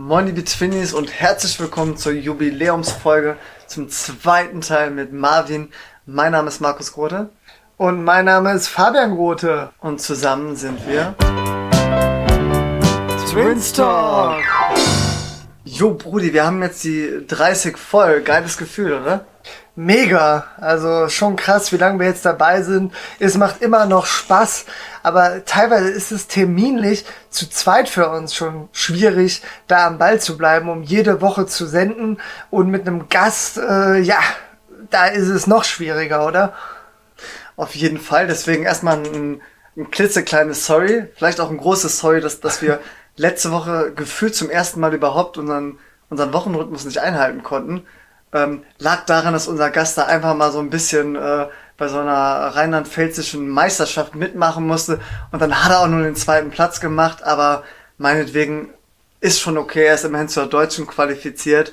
Moin liebe Twinnies und herzlich willkommen zur Jubiläumsfolge zum zweiten Teil mit Marvin. Mein Name ist Markus Grote. Und mein Name ist Fabian Grote. Und zusammen sind wir Twins Talk. Jo Brudi, wir haben jetzt die 30 voll. Geiles Gefühl, oder? Mega. Also schon krass, wie lange wir jetzt dabei sind. Es macht immer noch Spaß, aber teilweise ist es terminlich zu zweit für uns schon schwierig, da am Ball zu bleiben, um jede Woche zu senden. Und mit einem Gast, äh, ja, da ist es noch schwieriger, oder? Auf jeden Fall. Deswegen erstmal ein, ein klitzekleines Sorry, vielleicht auch ein großes Sorry, dass, dass wir letzte Woche gefühlt zum ersten Mal überhaupt unseren, unseren Wochenrhythmus nicht einhalten konnten ähm, lag daran, dass unser Gast da einfach mal so ein bisschen äh, bei so einer rheinland-pfälzischen Meisterschaft mitmachen musste. Und dann hat er auch nur den zweiten Platz gemacht, aber meinetwegen ist schon okay, er ist immerhin zur Deutschen qualifiziert.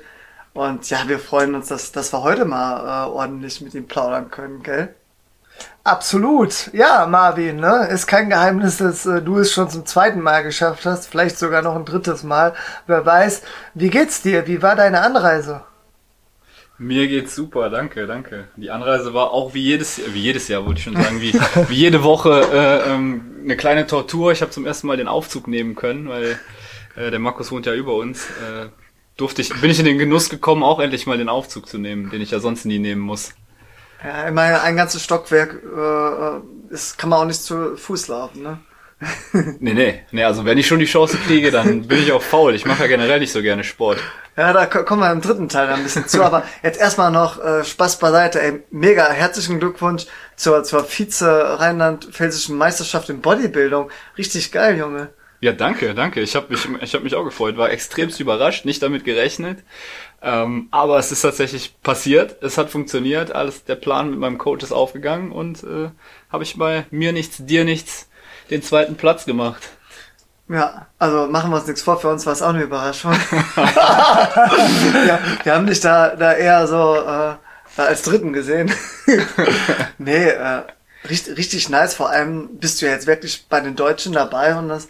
Und ja, wir freuen uns, dass, dass wir heute mal äh, ordentlich mit ihm plaudern können, gell? Absolut. Ja, Marvin, ne? Ist kein Geheimnis, dass äh, du es schon zum zweiten Mal geschafft hast, vielleicht sogar noch ein drittes Mal. Wer weiß. Wie geht's dir? Wie war deine Anreise? Mir geht's super, danke, danke. Die Anreise war auch wie jedes, wie jedes Jahr, wollte ich schon sagen, wie, wie jede Woche äh, ähm, eine kleine Tortur. Ich habe zum ersten Mal den Aufzug nehmen können, weil äh, der Markus wohnt ja über uns. Äh, durfte ich, bin ich in den Genuss gekommen, auch endlich mal den Aufzug zu nehmen, den ich ja sonst nie nehmen muss. Ja, immerhin ein ganzes Stockwerk äh, ist, kann man auch nicht zu Fuß laufen, ne? nee, nee, nee, also wenn ich schon die Chance kriege, dann bin ich auch faul. Ich mache ja generell nicht so gerne Sport. Ja, da kommen wir im dritten Teil ein bisschen zu, aber jetzt erstmal noch äh, Spaß beiseite. Ey, mega herzlichen Glückwunsch zur, zur Vize-Rheinland-Pfälzischen Meisterschaft in Bodybuilding. Richtig geil, Junge. Ja, danke, danke. Ich habe mich, ich hab mich auch gefreut, war extremst überrascht, nicht damit gerechnet. Ähm, aber es ist tatsächlich passiert, es hat funktioniert, alles der Plan mit meinem Coach ist aufgegangen und äh, habe ich bei mir nichts, dir nichts den zweiten Platz gemacht. Ja, also machen wir uns nichts vor, für uns war es auch eine Überraschung. ja, wir haben dich da, da eher so äh, als Dritten gesehen. nee, äh, richtig, richtig nice. Vor allem bist du ja jetzt wirklich bei den Deutschen dabei und das,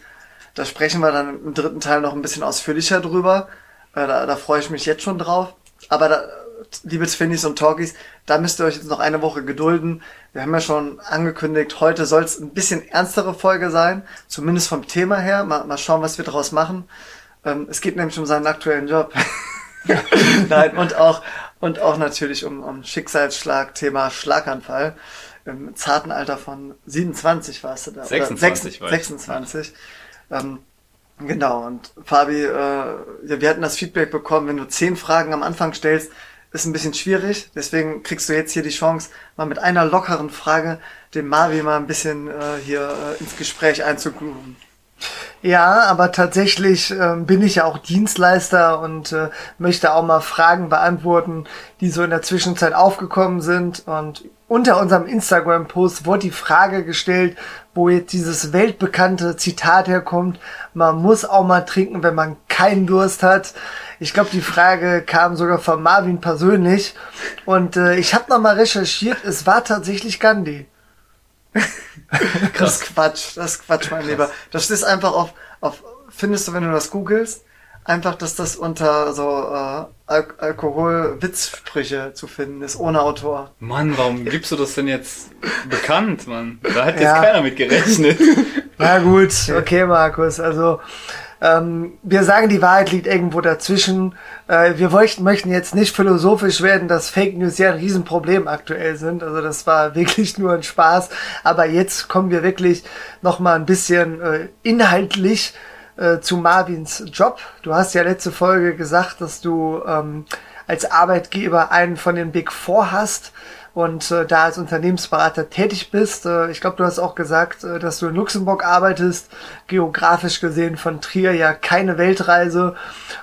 da sprechen wir dann im dritten Teil noch ein bisschen ausführlicher drüber. Äh, da, da freue ich mich jetzt schon drauf. Aber da, liebe Twinnies und Talkies, da müsst ihr euch jetzt noch eine Woche gedulden. Wir haben ja schon angekündigt, heute soll es ein bisschen ernstere Folge sein, zumindest vom Thema her. Mal, mal schauen, was wir daraus machen. Ähm, es geht nämlich um seinen aktuellen Job. Nein, und auch, und auch natürlich um, um Schicksalsschlag, Thema Schlaganfall. Im zarten Alter von 27 warst du da. 26 oder 6, 26. Ähm, genau, und Fabi, äh, ja, wir hatten das Feedback bekommen, wenn du zehn Fragen am Anfang stellst, ist ein bisschen schwierig. Deswegen kriegst du jetzt hier die Chance, mal mit einer lockeren Frage den Marvi mal ein bisschen äh, hier äh, ins Gespräch einzugrooven. Ja, aber tatsächlich äh, bin ich ja auch Dienstleister und äh, möchte auch mal Fragen beantworten, die so in der Zwischenzeit aufgekommen sind. Und unter unserem Instagram-Post wurde die Frage gestellt, wo jetzt dieses weltbekannte Zitat herkommt, man muss auch mal trinken, wenn man keinen Durst hat. Ich glaube, die Frage kam sogar von Marvin persönlich. Und äh, ich habe nochmal recherchiert, es war tatsächlich Gandhi. das ist Quatsch, das ist Quatsch, mein Lieber. Das ist einfach auf, auf, findest du, wenn du das googelst, einfach, dass das unter so äh, Al Alkohol-Witzsprüche zu finden ist, ohne Autor. Mann, warum gibst du das denn jetzt bekannt, Mann? Da hat jetzt ja. keiner mit gerechnet. Na gut, okay, Markus. Also ähm, wir sagen, die Wahrheit liegt irgendwo dazwischen. Äh, wir möchten, möchten jetzt nicht philosophisch werden, dass Fake News ja ein Riesenproblem aktuell sind. Also das war wirklich nur ein Spaß. Aber jetzt kommen wir wirklich noch mal ein bisschen äh, inhaltlich äh, zu Marvins Job. Du hast ja letzte Folge gesagt, dass du ähm, als Arbeitgeber einen von den Big Four hast und äh, da als Unternehmensberater tätig bist. Äh, ich glaube, du hast auch gesagt, äh, dass du in Luxemburg arbeitest, geografisch gesehen von Trier ja keine Weltreise.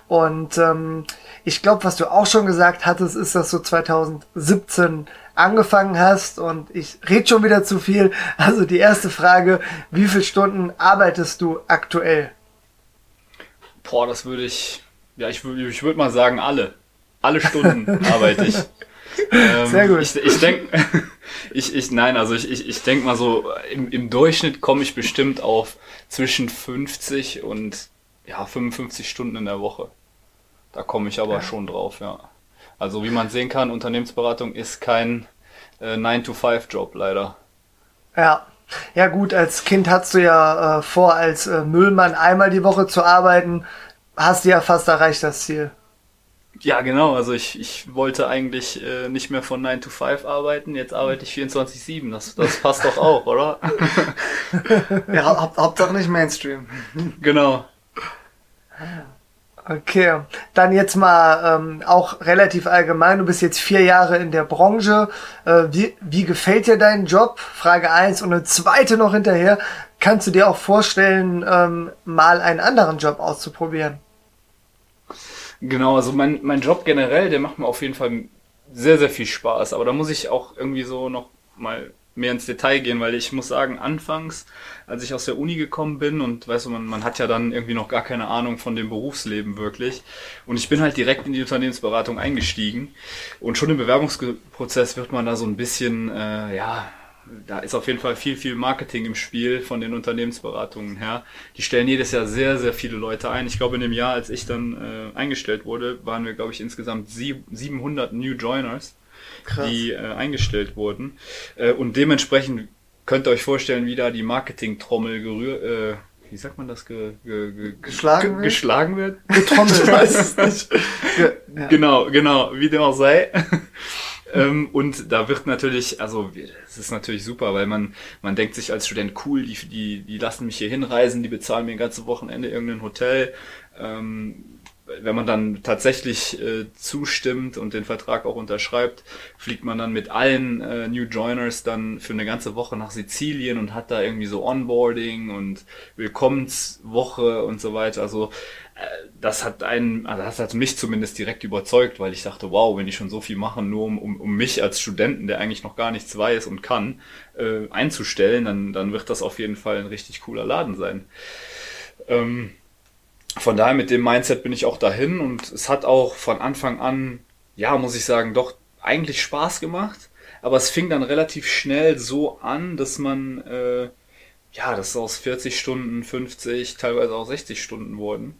Und ähm, ich glaube, was du auch schon gesagt hattest, ist, dass du 2017 angefangen hast und ich rede schon wieder zu viel. Also die erste Frage, wie viele Stunden arbeitest du aktuell? Boah, das würde ich, ja, ich, ich würde mal sagen, alle. Alle Stunden arbeite ich. Ähm, Sehr gut. Ich, ich denke, ich, ich, nein, also ich, ich, ich denke mal so, im, im Durchschnitt komme ich bestimmt auf zwischen 50 und ja, 55 Stunden in der Woche. Da komme ich aber ja. schon drauf, ja. Also wie man sehen kann, Unternehmensberatung ist kein äh, 9-to-5-Job leider. Ja. Ja gut, als Kind hast du ja äh, vor, als äh, Müllmann einmal die Woche zu arbeiten. Hast du ja fast erreicht das Ziel. Ja, genau. Also ich, ich wollte eigentlich äh, nicht mehr von 9 to 5 arbeiten. Jetzt arbeite ich 24-7. Das, das passt doch auch, oder? ja, haupt, Hauptsache nicht Mainstream. Genau. Okay, dann jetzt mal ähm, auch relativ allgemein. Du bist jetzt vier Jahre in der Branche. Äh, wie, wie gefällt dir dein Job? Frage eins Und eine zweite noch hinterher. Kannst du dir auch vorstellen, ähm, mal einen anderen Job auszuprobieren? Genau, also mein, mein Job generell, der macht mir auf jeden Fall sehr, sehr viel Spaß. Aber da muss ich auch irgendwie so noch mal mehr ins Detail gehen, weil ich muss sagen, anfangs, als ich aus der Uni gekommen bin und weißt du, man, man hat ja dann irgendwie noch gar keine Ahnung von dem Berufsleben wirklich. Und ich bin halt direkt in die Unternehmensberatung eingestiegen. Und schon im Bewerbungsprozess wird man da so ein bisschen, äh, ja, da ist auf jeden Fall viel, viel Marketing im Spiel von den Unternehmensberatungen her. Die stellen jedes Jahr sehr, sehr viele Leute ein. Ich glaube, in dem Jahr, als ich dann äh, eingestellt wurde, waren wir, glaube ich, insgesamt sieb 700 New Joiners, Krass. die äh, eingestellt wurden. Äh, und dementsprechend könnt ihr euch vorstellen, wie da die Marketing-Trommel gerührt, äh, wie sagt man das, ge, ge, ge, geschlagen, wird? geschlagen wird? Getrommelt. ich weiß es nicht. ja. Genau, genau, wie dem auch sei ähm, und da wird natürlich, also es ist natürlich super, weil man, man denkt sich als Student, cool, die, die, die lassen mich hier hinreisen, die bezahlen mir ein ganzes Wochenende irgendein Hotel. Ähm, wenn man dann tatsächlich äh, zustimmt und den Vertrag auch unterschreibt, fliegt man dann mit allen äh, New Joiners dann für eine ganze Woche nach Sizilien und hat da irgendwie so Onboarding und Willkommenswoche und so weiter. Also äh, das hat einen, also das hat mich zumindest direkt überzeugt, weil ich dachte, wow, wenn die schon so viel machen, nur um, um, um mich als Studenten, der eigentlich noch gar nichts weiß und kann, äh, einzustellen, dann, dann wird das auf jeden Fall ein richtig cooler Laden sein. Ähm, von daher mit dem Mindset bin ich auch dahin und es hat auch von Anfang an, ja, muss ich sagen, doch eigentlich Spaß gemacht. Aber es fing dann relativ schnell so an, dass man, äh, ja, dass aus 40 Stunden 50, teilweise auch 60 Stunden wurden.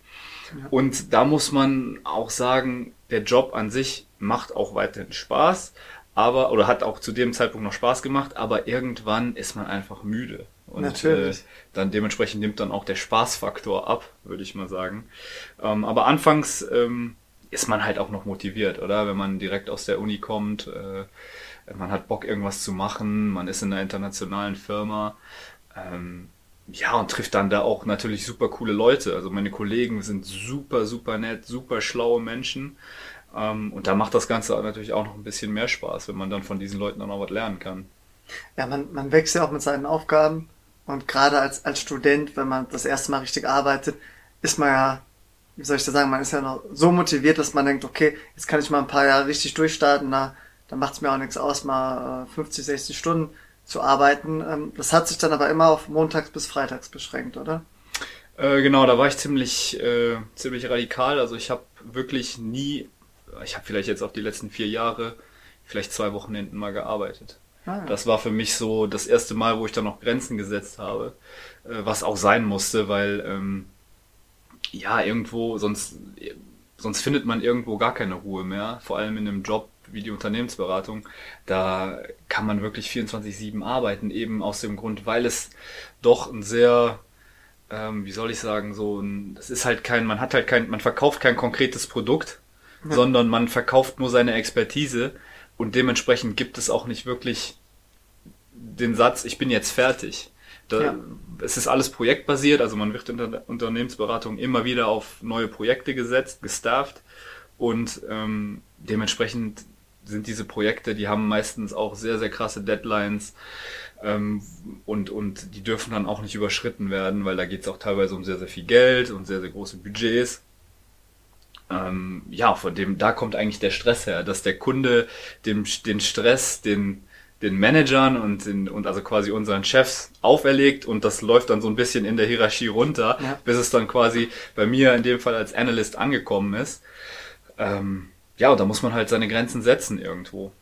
Ja. Und da muss man auch sagen, der Job an sich macht auch weiterhin Spaß, aber, oder hat auch zu dem Zeitpunkt noch Spaß gemacht, aber irgendwann ist man einfach müde. Und Natürlich. Äh, dann dementsprechend nimmt dann auch der Spaßfaktor ab, würde ich mal sagen. Ähm, aber anfangs ähm, ist man halt auch noch motiviert, oder? Wenn man direkt aus der Uni kommt, äh, man hat Bock irgendwas zu machen, man ist in einer internationalen Firma. Ähm, ja, und trifft dann da auch natürlich super coole Leute. Also meine Kollegen sind super, super nett, super schlaue Menschen. Ähm, und da macht das Ganze natürlich auch noch ein bisschen mehr Spaß, wenn man dann von diesen Leuten auch noch was lernen kann. Ja, man, man wächst ja auch mit seinen Aufgaben und gerade als, als Student, wenn man das erste Mal richtig arbeitet, ist man ja, wie soll ich das sagen, man ist ja noch so motiviert, dass man denkt, okay, jetzt kann ich mal ein paar Jahre richtig durchstarten, na, dann macht es mir auch nichts aus, mal 50, äh, 60 Stunden zu arbeiten. Ähm, das hat sich dann aber immer auf montags bis freitags beschränkt, oder? Äh, genau, da war ich ziemlich, äh, ziemlich radikal. Also ich habe wirklich nie, ich habe vielleicht jetzt auf die letzten vier Jahre vielleicht zwei Wochenenden mal gearbeitet. Ah. Das war für mich so das erste Mal, wo ich dann noch Grenzen gesetzt habe, äh, was auch sein musste, weil ähm, ja irgendwo sonst sonst findet man irgendwo gar keine Ruhe mehr, vor allem in einem Job wie die Unternehmensberatung. Da kann man wirklich 24/7 arbeiten, eben aus dem Grund, weil es doch ein sehr ähm, wie soll ich sagen, so ein, das ist halt kein, man hat halt kein, man verkauft kein konkretes Produkt, ja. sondern man verkauft nur seine Expertise und dementsprechend gibt es auch nicht wirklich den Satz, ich bin jetzt fertig. Da, ja. Es ist alles projektbasiert, also man wird in der Unternehmensberatung immer wieder auf neue Projekte gesetzt, gestafft und ähm, dementsprechend sind diese Projekte, die haben meistens auch sehr, sehr krasse Deadlines ähm, und, und die dürfen dann auch nicht überschritten werden, weil da geht es auch teilweise um sehr, sehr viel Geld und sehr, sehr große Budgets ähm, ja, von dem, da kommt eigentlich der Stress her, dass der Kunde dem, den Stress, den, den Managern und, den, und also quasi unseren Chefs auferlegt und das läuft dann so ein bisschen in der Hierarchie runter, ja. bis es dann quasi bei mir in dem Fall als Analyst angekommen ist. Ähm, ja, und da muss man halt seine Grenzen setzen irgendwo.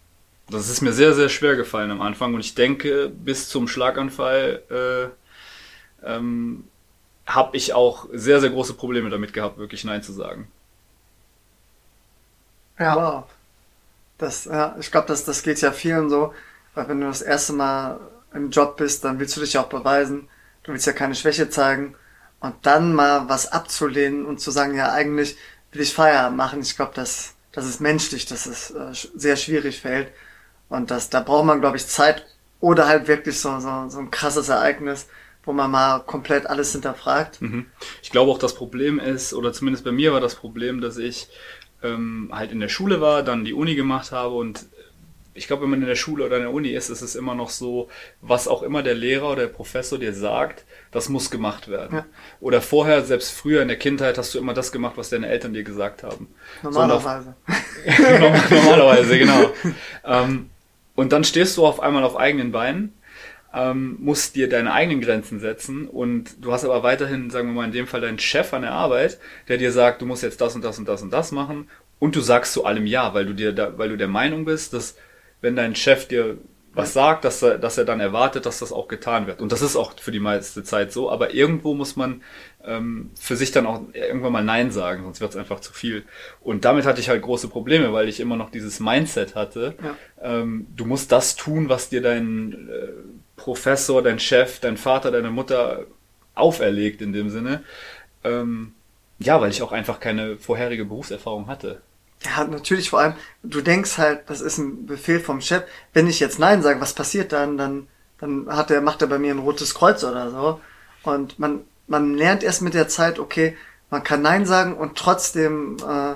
Das ist mir sehr, sehr schwer gefallen am Anfang und ich denke, bis zum Schlaganfall äh, ähm, habe ich auch sehr, sehr große Probleme damit gehabt, wirklich Nein zu sagen. Ja. Wow. Das, ja, ich glaube, das, das geht ja vielen so, weil wenn du das erste Mal im Job bist, dann willst du dich ja auch beweisen. Du willst ja keine Schwäche zeigen. Und dann mal was abzulehnen und zu sagen, ja, eigentlich will ich Feierabend machen. Ich glaube, das, das ist menschlich, dass es äh, sehr schwierig fällt. Und das, da braucht man, glaube ich, Zeit oder halt wirklich so, so, so ein krasses Ereignis, wo man mal komplett alles hinterfragt. Mhm. Ich glaube auch, das Problem ist, oder zumindest bei mir war das Problem, dass ich ähm, halt in der Schule war, dann die Uni gemacht habe und ich glaube, wenn man in der Schule oder in der Uni ist, ist es immer noch so, was auch immer der Lehrer oder der Professor dir sagt, das muss gemacht werden. Ja. Oder vorher, selbst früher in der Kindheit, hast du immer das gemacht, was deine Eltern dir gesagt haben. Normalerweise. Auf, normalerweise, genau. ähm, und dann stehst du auf einmal auf eigenen Beinen, ähm, musst dir deine eigenen Grenzen setzen und du hast aber weiterhin, sagen wir mal in dem Fall, deinen Chef an der Arbeit, der dir sagt, du musst jetzt das und das und das und das machen und du sagst zu allem Ja, weil du dir da, weil du der Meinung bist, dass wenn dein Chef dir was sagt, dass er, dass er dann erwartet, dass das auch getan wird. Und das ist auch für die meiste Zeit so, aber irgendwo muss man ähm, für sich dann auch irgendwann mal Nein sagen, sonst wird es einfach zu viel. Und damit hatte ich halt große Probleme, weil ich immer noch dieses Mindset hatte. Ja. Ähm, du musst das tun, was dir dein äh, Professor, dein Chef, dein Vater, deine Mutter auferlegt in dem Sinne. Ähm, ja, weil ich auch einfach keine vorherige Berufserfahrung hatte. Ja, natürlich vor allem, du denkst halt, das ist ein Befehl vom Chef. Wenn ich jetzt Nein sage, was passiert dann? Dann, dann hat er, macht er bei mir ein rotes Kreuz oder so. Und man, man lernt erst mit der Zeit, okay, man kann Nein sagen und trotzdem, äh,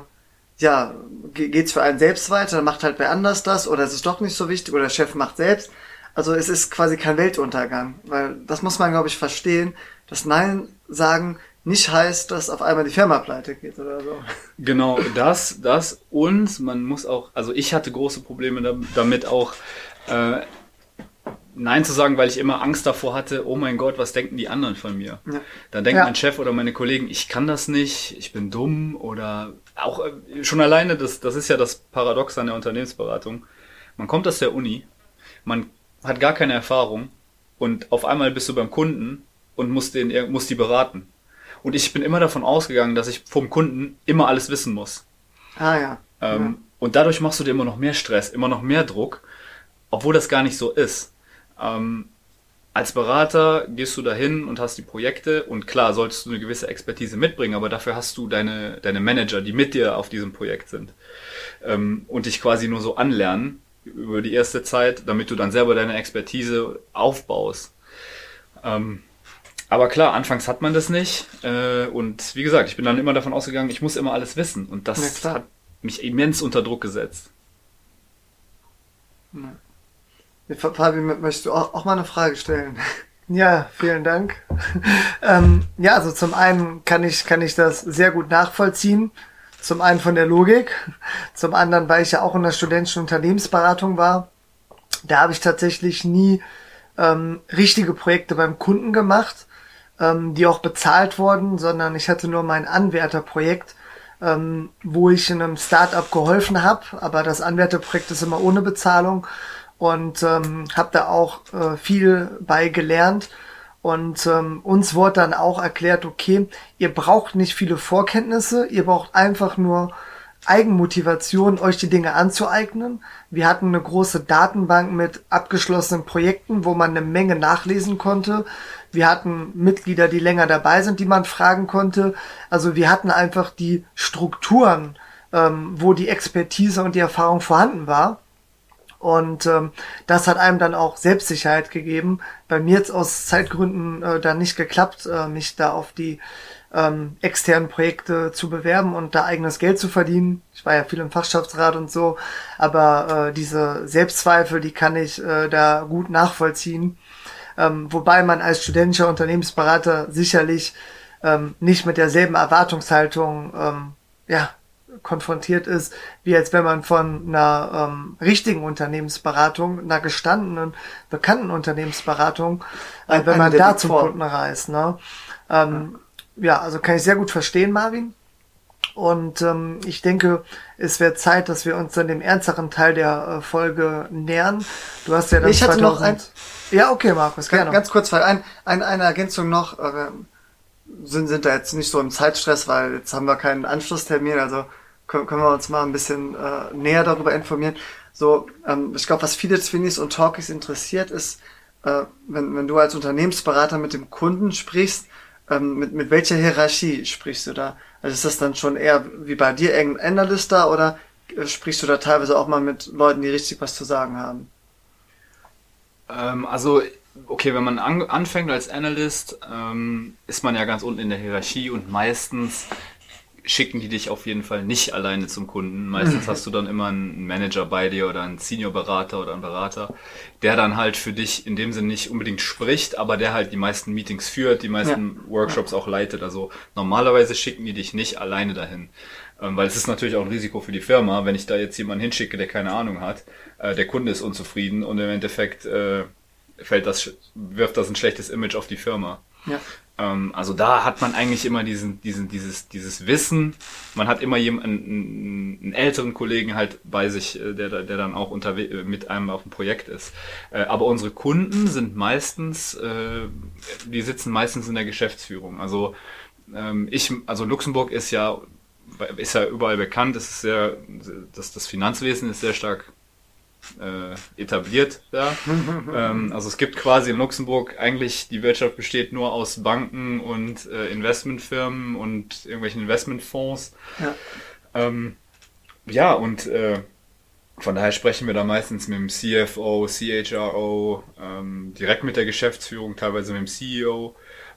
ja, geht's für einen selbst weiter, macht halt wer anders das oder es ist doch nicht so wichtig oder der Chef macht selbst. Also es ist quasi kein Weltuntergang, weil das muss man, glaube ich, verstehen. Das Nein sagen nicht heißt, dass auf einmal die Firma pleite geht oder so. Genau, das, das und man muss auch, also ich hatte große Probleme damit auch äh, Nein zu sagen, weil ich immer Angst davor hatte, oh mein Gott, was denken die anderen von mir? Ja. Dann denkt ja. mein Chef oder meine Kollegen, ich kann das nicht, ich bin dumm oder auch äh, schon alleine, das, das ist ja das Paradox an der Unternehmensberatung. Man kommt aus der Uni, man hat gar keine Erfahrung und auf einmal bist du beim Kunden und musst, den, musst die beraten. Und ich bin immer davon ausgegangen, dass ich vom Kunden immer alles wissen muss. Ah ja. Ähm, ja. Und dadurch machst du dir immer noch mehr Stress, immer noch mehr Druck, obwohl das gar nicht so ist. Ähm, als Berater gehst du dahin und hast die Projekte und klar solltest du eine gewisse Expertise mitbringen, aber dafür hast du deine, deine Manager, die mit dir auf diesem Projekt sind ähm, und dich quasi nur so anlernen über die erste Zeit, damit du dann selber deine Expertise aufbaust. Ähm, aber klar, anfangs hat man das nicht. Äh, und wie gesagt, ich bin dann immer davon ausgegangen, ich muss immer alles wissen. Und das hat mich immens unter Druck gesetzt. Fabi, möchtest du auch, auch mal eine Frage stellen? Ja, vielen Dank. ähm, ja, also zum einen kann ich, kann ich das sehr gut nachvollziehen. Zum einen von der Logik, zum anderen, weil ich ja auch in der studentischen Unternehmensberatung war. Da habe ich tatsächlich nie ähm, richtige Projekte beim Kunden gemacht, ähm, die auch bezahlt wurden, sondern ich hatte nur mein Anwärterprojekt, ähm, wo ich in einem Startup geholfen habe, aber das Anwärterprojekt ist immer ohne Bezahlung und ähm, habe da auch äh, viel bei gelernt. Und ähm, uns wurde dann auch erklärt, okay, ihr braucht nicht viele Vorkenntnisse, ihr braucht einfach nur Eigenmotivation, euch die Dinge anzueignen. Wir hatten eine große Datenbank mit abgeschlossenen Projekten, wo man eine Menge nachlesen konnte. Wir hatten Mitglieder, die länger dabei sind, die man fragen konnte. Also wir hatten einfach die Strukturen, ähm, wo die Expertise und die Erfahrung vorhanden war. Und ähm, das hat einem dann auch Selbstsicherheit gegeben. Bei mir jetzt aus Zeitgründen äh, da nicht geklappt, äh, mich da auf die ähm, externen Projekte zu bewerben und da eigenes Geld zu verdienen. Ich war ja viel im Fachschaftsrat und so, aber äh, diese Selbstzweifel, die kann ich äh, da gut nachvollziehen. Ähm, wobei man als studentischer Unternehmensberater sicherlich ähm, nicht mit derselben Erwartungshaltung ähm, ja, konfrontiert ist, wie als wenn man von einer ähm, richtigen Unternehmensberatung, einer gestandenen, bekannten Unternehmensberatung, äh, wenn man da zum Kunden reist. Ne? Ähm, ja, also kann ich sehr gut verstehen, Marvin. Und ähm, ich denke, es wird Zeit, dass wir uns dann dem ernsteren Teil der äh, Folge nähern. Du hast ja dann Ich hatte 2000... noch ein... Ja, okay, Markus, gerne. Ganz kurz, weil ein, ein, eine Ergänzung noch. Äh, sind, sind da jetzt nicht so im Zeitstress, weil jetzt haben wir keinen Anschlusstermin. Also können, können wir uns mal ein bisschen äh, näher darüber informieren. So, ähm, ich glaube, was viele Twinnies und Talkies interessiert, ist, äh, wenn, wenn du als Unternehmensberater mit dem Kunden sprichst, ähm, mit, mit welcher Hierarchie sprichst du da? Also ist das dann schon eher wie bei dir irgendein Analyst da oder äh, sprichst du da teilweise auch mal mit Leuten, die richtig was zu sagen haben? Ähm, also, okay, wenn man an, anfängt als Analyst, ähm, ist man ja ganz unten in der Hierarchie und meistens schicken die dich auf jeden Fall nicht alleine zum Kunden. Meistens hast du dann immer einen Manager bei dir oder einen Senior-Berater oder einen Berater, der dann halt für dich in dem Sinne nicht unbedingt spricht, aber der halt die meisten Meetings führt, die meisten ja. Workshops auch leitet. Also normalerweise schicken die dich nicht alleine dahin. Ähm, weil es ist natürlich auch ein Risiko für die Firma, wenn ich da jetzt jemanden hinschicke, der keine Ahnung hat, äh, der Kunde ist unzufrieden und im Endeffekt äh, fällt das, wirft das ein schlechtes Image auf die Firma. Ja. Ähm, also da hat man eigentlich immer diesen, diesen, dieses, dieses Wissen. Man hat immer jemanden, einen, einen älteren Kollegen halt bei sich, äh, der, der dann auch unterwe äh, mit einem auf dem Projekt ist. Äh, aber unsere Kunden sind meistens, die sitzen meistens in der Geschäftsführung. Also ähm, ich, also Luxemburg ist ja, ist ja überall bekannt. Es ist sehr, das, das Finanzwesen ist sehr stark äh, etabliert da. ähm, also es gibt quasi in Luxemburg eigentlich, die Wirtschaft besteht nur aus Banken und äh, Investmentfirmen und irgendwelchen Investmentfonds. Ja, ähm, ja und äh, von daher sprechen wir da meistens mit dem CFO, CHRO, ähm, direkt mit der Geschäftsführung, teilweise mit dem CEO.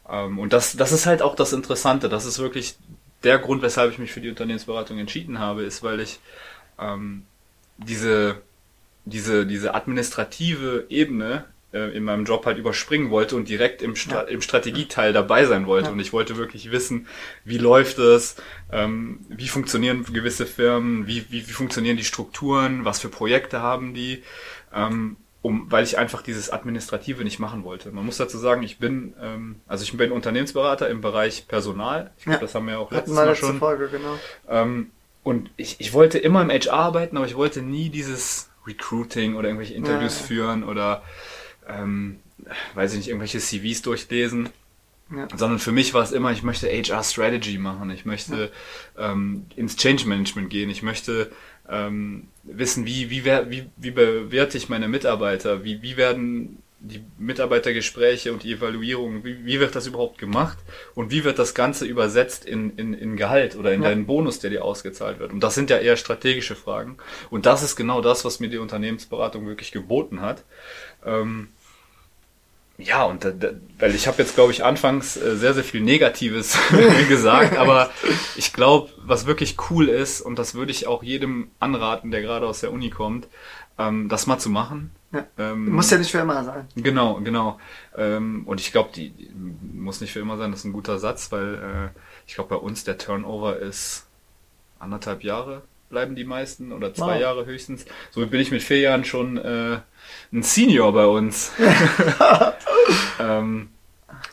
Ähm, und das, das ist halt auch das Interessante. Das ist wirklich der Grund, weshalb ich mich für die Unternehmensberatung entschieden habe, ist, weil ich ähm, diese diese, diese administrative Ebene äh, in meinem Job halt überspringen wollte und direkt im, Stra ja. im Strategieteil dabei sein wollte. Ja. Und ich wollte wirklich wissen, wie läuft es, ähm, wie funktionieren gewisse Firmen, wie, wie, wie funktionieren die Strukturen, was für Projekte haben die, ähm, um, weil ich einfach dieses Administrative nicht machen wollte. Man muss dazu sagen, ich bin, ähm, also ich bin Unternehmensberater im Bereich Personal. Ich glaube, ja. das haben wir auch letztes Mal schon. Folge, genau. Ähm, und ich, ich wollte immer im HR arbeiten, aber ich wollte nie dieses Recruiting oder irgendwelche Interviews ja. führen oder ähm, weiß ich nicht, irgendwelche CVs durchlesen. Ja. Sondern für mich war es immer, ich möchte HR Strategy machen, ich möchte ja. ähm, ins Change Management gehen, ich möchte ähm, wissen, wie, wie, wie, wie bewerte ich meine Mitarbeiter, wie, wie werden die Mitarbeitergespräche und die Evaluierung, wie, wie wird das überhaupt gemacht und wie wird das Ganze übersetzt in, in, in Gehalt oder in ja. deinen Bonus, der dir ausgezahlt wird. Und das sind ja eher strategische Fragen. Und das ist genau das, was mir die Unternehmensberatung wirklich geboten hat. Ähm, ja, und da, da, weil ich habe jetzt, glaube ich, anfangs äh, sehr, sehr viel Negatives gesagt, aber ich glaube, was wirklich cool ist, und das würde ich auch jedem anraten, der gerade aus der Uni kommt, ähm, das mal zu machen ja. Ähm, muss ja nicht für immer sein. Genau, genau. Ähm, und ich glaube, die, die, muss nicht für immer sein, das ist ein guter Satz, weil äh, ich glaube, bei uns der Turnover ist anderthalb Jahre bleiben die meisten oder zwei wow. Jahre höchstens. So bin ich mit vier Jahren schon äh, ein Senior bei uns. ähm,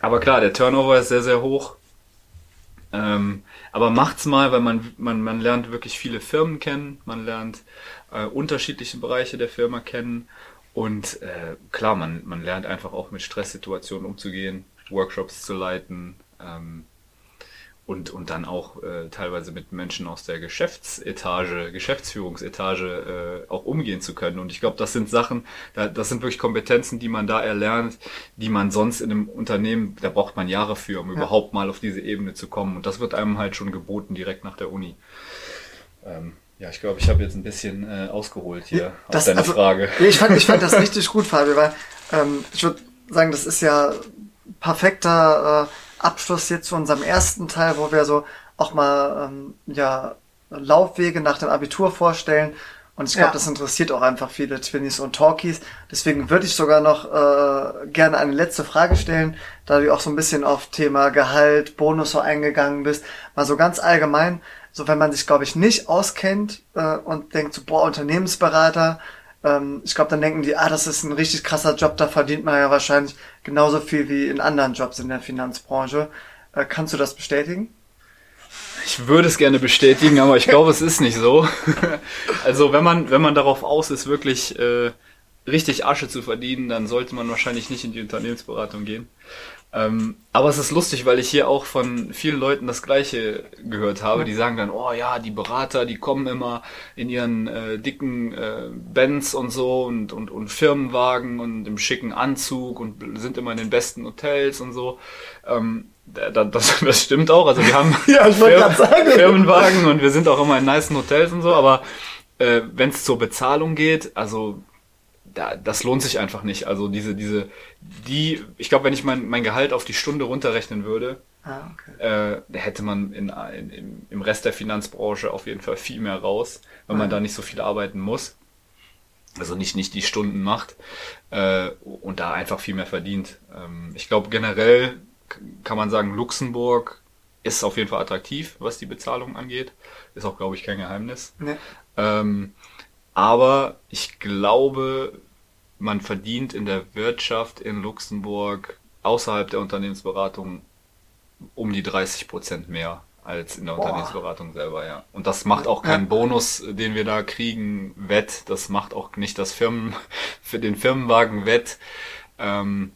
aber klar, der Turnover ist sehr, sehr hoch. Ähm, aber macht's mal, weil man, man, man lernt wirklich viele Firmen kennen, man lernt äh, unterschiedliche Bereiche der Firma kennen und äh, klar, man, man lernt einfach auch mit Stresssituationen umzugehen, Workshops zu leiten ähm, und, und dann auch äh, teilweise mit Menschen aus der Geschäftsetage, Geschäftsführungsetage äh, auch umgehen zu können. Und ich glaube, das sind Sachen, da, das sind wirklich Kompetenzen, die man da erlernt, die man sonst in einem Unternehmen, da braucht man Jahre für, um ja. überhaupt mal auf diese Ebene zu kommen. Und das wird einem halt schon geboten direkt nach der Uni. Ähm, ja, ich glaube, ich habe jetzt ein bisschen äh, ausgeholt hier das, auf deine also, Frage. Ich fand, ich fand das richtig gut, Fabio, weil ähm, ich würde sagen, das ist ja perfekter äh, Abschluss jetzt zu unserem ersten Teil, wo wir so auch mal ähm, ja Laufwege nach dem Abitur vorstellen. Und ich glaube, ja. das interessiert auch einfach viele Twinnies und Talkies. Deswegen würde ich sogar noch äh, gerne eine letzte Frage stellen, da du auch so ein bisschen auf Thema Gehalt, Bonus so eingegangen bist. Mal so ganz allgemein, so wenn man sich, glaube ich, nicht auskennt äh, und denkt so, boah, Unternehmensberater, ähm, ich glaube, dann denken die, ah, das ist ein richtig krasser Job, da verdient man ja wahrscheinlich genauso viel wie in anderen Jobs in der Finanzbranche. Äh, kannst du das bestätigen? Ich würde es gerne bestätigen, aber ich glaube, es ist nicht so. also wenn man, wenn man darauf aus ist, wirklich äh, richtig Asche zu verdienen, dann sollte man wahrscheinlich nicht in die Unternehmensberatung gehen. Ähm, aber es ist lustig, weil ich hier auch von vielen Leuten das Gleiche gehört habe. Die sagen dann, oh ja, die Berater, die kommen immer in ihren äh, dicken äh, Benz und so und, und, und Firmenwagen und im schicken Anzug und sind immer in den besten Hotels und so. Ähm, das, das stimmt auch. Also wir haben ja, Firmen, Firmenwagen und wir sind auch immer in nice Hotels und so, aber äh, wenn es zur Bezahlung geht, also da, das lohnt sich einfach nicht. Also diese, diese, die, ich glaube, wenn ich mein, mein Gehalt auf die Stunde runterrechnen würde, ah, okay. äh, hätte man in, in, im, Rest der Finanzbranche auf jeden Fall viel mehr raus, wenn man da nicht so viel arbeiten muss. Also nicht, nicht die Stunden macht äh, und da einfach viel mehr verdient. Ähm, ich glaube generell kann man sagen, Luxemburg ist auf jeden Fall attraktiv, was die Bezahlung angeht. Ist auch, glaube ich, kein Geheimnis. Nee. Ähm, aber ich glaube, man verdient in der Wirtschaft in Luxemburg außerhalb der Unternehmensberatung um die 30 Prozent mehr als in der Boah. Unternehmensberatung selber, ja. Und das macht auch keinen Bonus, den wir da kriegen, wett. Das macht auch nicht das Firmen, für den Firmenwagen wett. Ähm,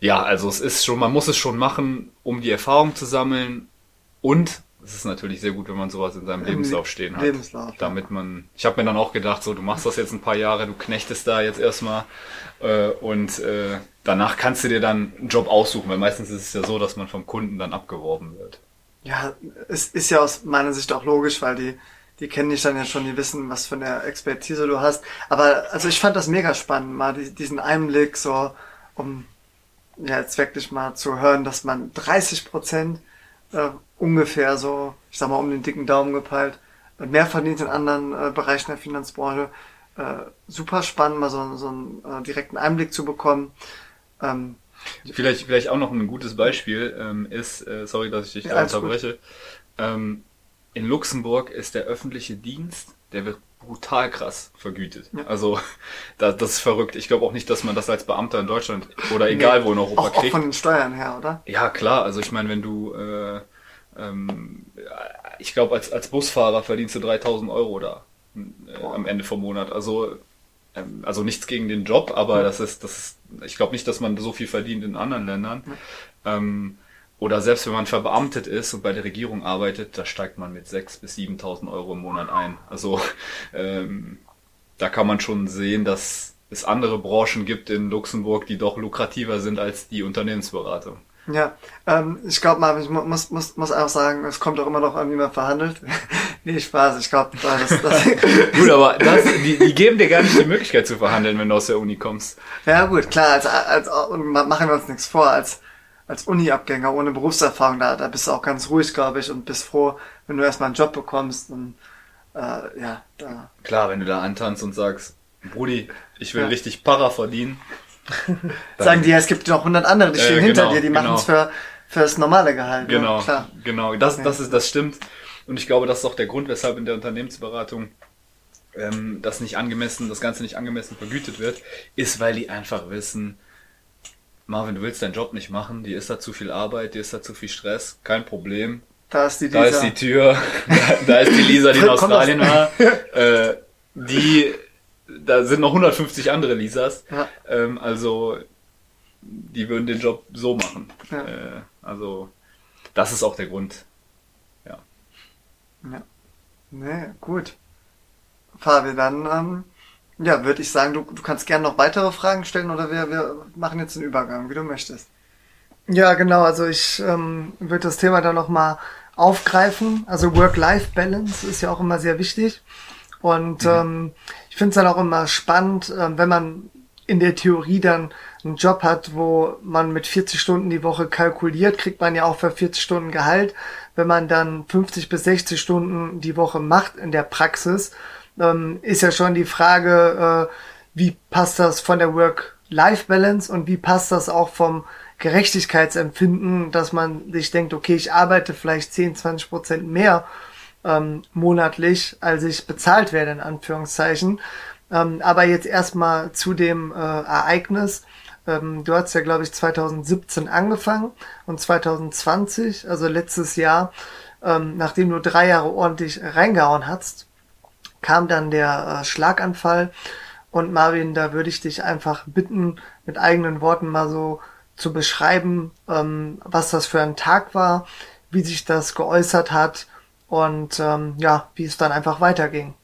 ja, also es ist schon, man muss es schon machen, um die Erfahrung zu sammeln und es ist natürlich sehr gut, wenn man sowas in seinem Lebenslauf stehen hat. Lebenslauf. Damit man, ich habe mir dann auch gedacht, so, du machst das jetzt ein paar Jahre, du knechtest da jetzt erstmal äh, und äh, danach kannst du dir dann einen Job aussuchen, weil meistens ist es ja so, dass man vom Kunden dann abgeworben wird. Ja, es ist ja aus meiner Sicht auch logisch, weil die, die kennen dich dann ja schon, die wissen, was für eine Expertise du hast. Aber also ich fand das mega spannend, mal diesen Einblick so, um ja jetzt wirklich mal zu hören, dass man 30 Prozent äh, ungefähr so, ich sag mal, um den dicken Daumen gepeilt, mehr verdient in anderen äh, Bereichen der Finanzbranche. Äh, super spannend, mal so, so einen äh, direkten Einblick zu bekommen. Ähm, vielleicht, vielleicht auch noch ein gutes Beispiel ähm, ist, äh, sorry, dass ich dich da unterbreche. Ähm, in Luxemburg ist der öffentliche Dienst, der wird brutal krass vergütet. Ja. Also das, das ist verrückt. Ich glaube auch nicht, dass man das als Beamter in Deutschland oder egal nee, wo in Europa auch, kriegt. Auch von den Steuern her, oder? Ja, klar. Also ich meine, wenn du äh, ähm, ich glaube, als, als Busfahrer verdienst du 3000 Euro da äh, am Ende vom Monat. Also, ähm, also nichts gegen den Job, aber das ist, das ist, ich glaube nicht, dass man so viel verdient in anderen Ländern. Ähm, oder selbst wenn man verbeamtet ist und bei der Regierung arbeitet, da steigt man mit 6.000 bis 7.000 Euro im Monat ein. Also ähm, da kann man schon sehen, dass es andere Branchen gibt in Luxemburg, die doch lukrativer sind als die Unternehmensberatung. Ja, ähm, ich glaube mal, ich muss, muss, muss auch sagen, es kommt auch immer noch an, wie man verhandelt. nee, Spaß, ich glaube, das, das Gut, aber das, die, die geben dir gar nicht die Möglichkeit zu verhandeln, wenn du aus der Uni kommst. Ja gut, klar, als, als, machen wir uns nichts vor, als, als Uni-Abgänger ohne Berufserfahrung, da, da bist du auch ganz ruhig, glaube ich, und bist froh, wenn du erstmal einen Job bekommst und äh, ja, da. Klar, wenn du da antanzt und sagst, Brudi, ich will ja. richtig Para verdienen, Sagen die ja, es gibt noch hundert andere, die stehen äh, genau, hinter dir, die genau. machen es für, für das normale Gehalt. Ne? Genau, ja, genau. Das, das, ist, das stimmt. Und ich glaube, das ist auch der Grund, weshalb in der Unternehmensberatung ähm, das nicht angemessen, das Ganze nicht angemessen vergütet wird, ist, weil die einfach wissen, Marvin, du willst deinen Job nicht machen, dir ist da zu viel Arbeit, dir ist da zu viel Stress, kein Problem. Da ist die Lisa. Da ist die Tür, da, da ist die Lisa, die in Australien war. Äh, die da sind noch 150 andere Lisas. Ja. Ähm, also die würden den Job so machen. Ja. Äh, also das ist auch der Grund. Ja. Ja. Nee, gut. Fabi, dann ähm, ja, würde ich sagen, du, du kannst gerne noch weitere Fragen stellen oder wir, wir machen jetzt einen Übergang, wie du möchtest. Ja, genau. Also ich ähm, würde das Thema dann nochmal aufgreifen. Also Work-Life-Balance ist ja auch immer sehr wichtig. Und mhm. ähm, ich finde es dann auch immer spannend, äh, wenn man in der Theorie dann einen Job hat, wo man mit 40 Stunden die Woche kalkuliert, kriegt man ja auch für 40 Stunden Gehalt. Wenn man dann 50 bis 60 Stunden die Woche macht in der Praxis, ähm, ist ja schon die Frage, äh, wie passt das von der Work-Life-Balance und wie passt das auch vom Gerechtigkeitsempfinden, dass man sich denkt, okay, ich arbeite vielleicht 10, 20 Prozent mehr ähm, monatlich, als ich bezahlt werde, in Anführungszeichen. Ähm, aber jetzt erstmal zu dem äh, Ereignis. Ähm, du hast ja, glaube ich, 2017 angefangen und 2020, also letztes Jahr, ähm, nachdem du drei Jahre ordentlich reingehauen hast, kam dann der äh, Schlaganfall. Und Marvin, da würde ich dich einfach bitten, mit eigenen Worten mal so zu beschreiben, ähm, was das für ein Tag war, wie sich das geäußert hat und ähm, ja, wie es dann einfach weiterging.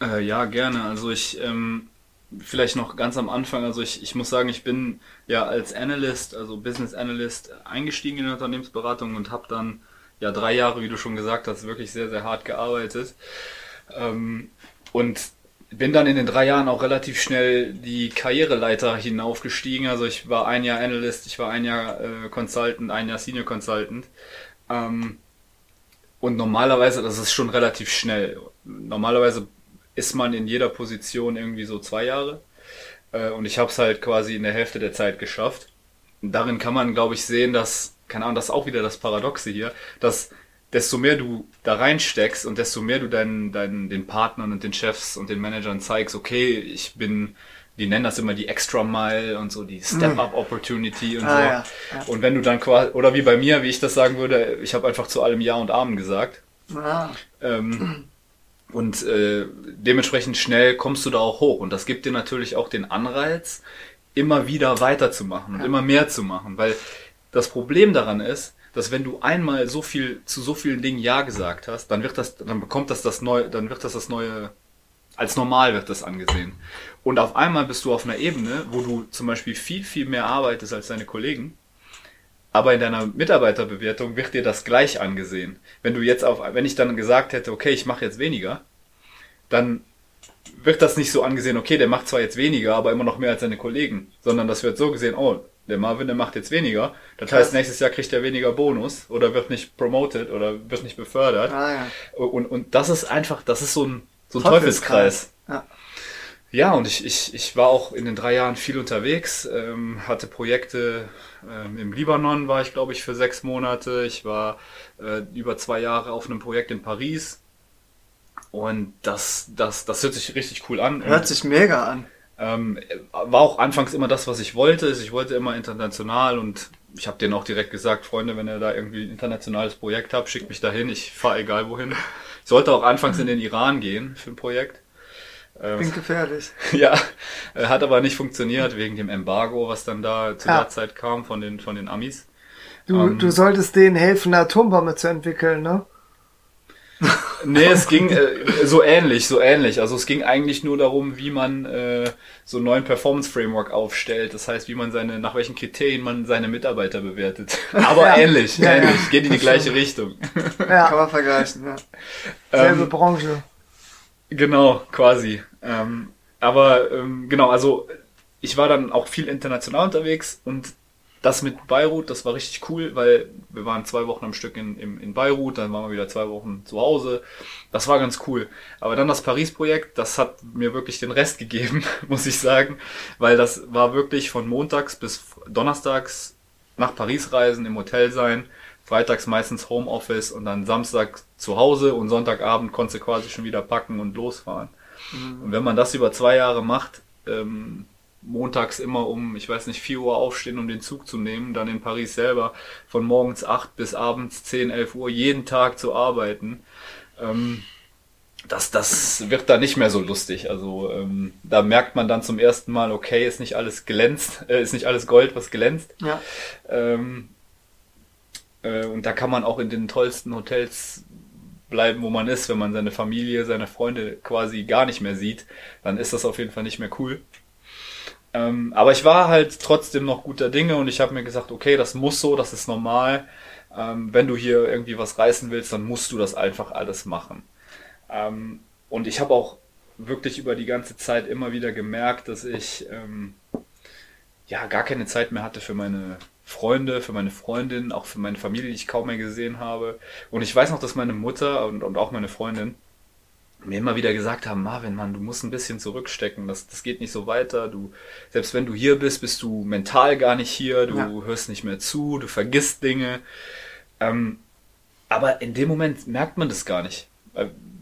Äh, ja, gerne. Also ich ähm, vielleicht noch ganz am Anfang, also ich, ich muss sagen, ich bin ja als Analyst, also Business Analyst eingestiegen in die Unternehmensberatung und habe dann ja drei Jahre, wie du schon gesagt hast, wirklich sehr, sehr hart gearbeitet. Ähm, und bin dann in den drei Jahren auch relativ schnell die Karriereleiter hinaufgestiegen. Also ich war ein Jahr Analyst, ich war ein Jahr äh, Consultant, ein Jahr Senior Consultant. Ähm, und normalerweise, das ist schon relativ schnell. Normalerweise ist man in jeder Position irgendwie so zwei Jahre. Äh, und ich habe es halt quasi in der Hälfte der Zeit geschafft. Darin kann man, glaube ich, sehen, dass, keine Ahnung, das ist auch wieder das Paradoxe hier, dass desto mehr du da reinsteckst und desto mehr du deinen, deinen, den Partnern und den Chefs und den Managern zeigst, okay, ich bin, die nennen das immer die Extra Mile und so, die Step-Up-Opportunity und ah, so. Ja, ja. Und wenn du dann quasi, oder wie bei mir, wie ich das sagen würde, ich habe einfach zu allem Ja und Amen gesagt. Ah. Ähm, und äh, dementsprechend schnell kommst du da auch hoch. Und das gibt dir natürlich auch den Anreiz, immer wieder weiterzumachen und ja. immer mehr zu machen. Weil das Problem daran ist, dass wenn du einmal so viel zu so vielen Dingen Ja gesagt hast, dann wird das, dann bekommt das das neue, dann wird das das neue, als normal wird das angesehen. Und auf einmal bist du auf einer Ebene, wo du zum Beispiel viel, viel mehr arbeitest als deine Kollegen aber in deiner Mitarbeiterbewertung wird dir das gleich angesehen. Wenn du jetzt auf, wenn ich dann gesagt hätte, okay, ich mache jetzt weniger, dann wird das nicht so angesehen, okay, der macht zwar jetzt weniger, aber immer noch mehr als seine Kollegen, sondern das wird so gesehen, oh, der Marvin, der macht jetzt weniger. Das Krass. heißt, nächstes Jahr kriegt er weniger Bonus oder wird nicht promoted oder wird nicht befördert. Ah, ja. und, und das ist einfach, das ist so ein, so ein Teufelskreis. Ja. Ja, und ich, ich, ich war auch in den drei Jahren viel unterwegs, ähm, hatte Projekte ähm, im Libanon, war ich glaube ich für sechs Monate. Ich war äh, über zwei Jahre auf einem Projekt in Paris. Und das, das, das hört sich richtig cool an. Hört sich mega an. Ähm, war auch anfangs immer das, was ich wollte. Ich wollte immer international und ich habe denen auch direkt gesagt, Freunde, wenn ihr da irgendwie ein internationales Projekt habt, schickt mich dahin. Ich fahre egal wohin. Ich sollte auch anfangs in den Iran gehen für ein Projekt. Ähm, Klingt gefährlich. Ja, äh, hat aber nicht funktioniert wegen dem Embargo, was dann da zu ja. der Zeit kam von den, von den Amis. Du, ähm, du solltest denen helfen, eine Atombombe zu entwickeln, ne? Nee, es ging äh, so ähnlich, so ähnlich. Also es ging eigentlich nur darum, wie man äh, so einen neuen Performance Framework aufstellt. Das heißt, wie man seine, nach welchen Kriterien man seine Mitarbeiter bewertet. Aber ja. ähnlich, ja, ähnlich. Ja. Geht in die gleiche Richtung. Ja. Kann man vergleichen, ja. Selbe ähm, Branche. Genau, quasi. Ähm, aber ähm, genau, also ich war dann auch viel international unterwegs und das mit Beirut, das war richtig cool, weil wir waren zwei Wochen am Stück in, in, in Beirut, dann waren wir wieder zwei Wochen zu Hause. Das war ganz cool. Aber dann das Paris-Projekt, das hat mir wirklich den Rest gegeben, muss ich sagen, weil das war wirklich von montags bis donnerstags nach Paris reisen, im Hotel sein freitags meistens Homeoffice und dann Samstag zu Hause und Sonntagabend konntest du quasi schon wieder packen und losfahren. Mhm. Und wenn man das über zwei Jahre macht, ähm, montags immer um, ich weiß nicht, 4 Uhr aufstehen, um den Zug zu nehmen, dann in Paris selber von morgens 8 bis abends 10, 11 Uhr jeden Tag zu arbeiten, ähm, das, das wird da nicht mehr so lustig. Also ähm, da merkt man dann zum ersten Mal, okay, ist nicht alles glänzt, äh, ist nicht alles Gold, was glänzt. Ja. Ähm, äh, und da kann man auch in den tollsten Hotels bleiben, wo man ist, wenn man seine Familie, seine Freunde quasi gar nicht mehr sieht, dann ist das auf jeden Fall nicht mehr cool. Ähm, aber ich war halt trotzdem noch guter Dinge und ich habe mir gesagt, okay, das muss so, das ist normal. Ähm, wenn du hier irgendwie was reißen willst, dann musst du das einfach alles machen. Ähm, und ich habe auch wirklich über die ganze Zeit immer wieder gemerkt, dass ich ähm, ja gar keine Zeit mehr hatte für meine Freunde, für meine Freundin, auch für meine Familie, die ich kaum mehr gesehen habe. Und ich weiß noch, dass meine Mutter und, und auch meine Freundin mir immer wieder gesagt haben, Marvin, Mann, du musst ein bisschen zurückstecken, das, das geht nicht so weiter. Du, selbst wenn du hier bist, bist du mental gar nicht hier, du ja. hörst nicht mehr zu, du vergisst Dinge. Ähm, aber in dem Moment merkt man das gar nicht.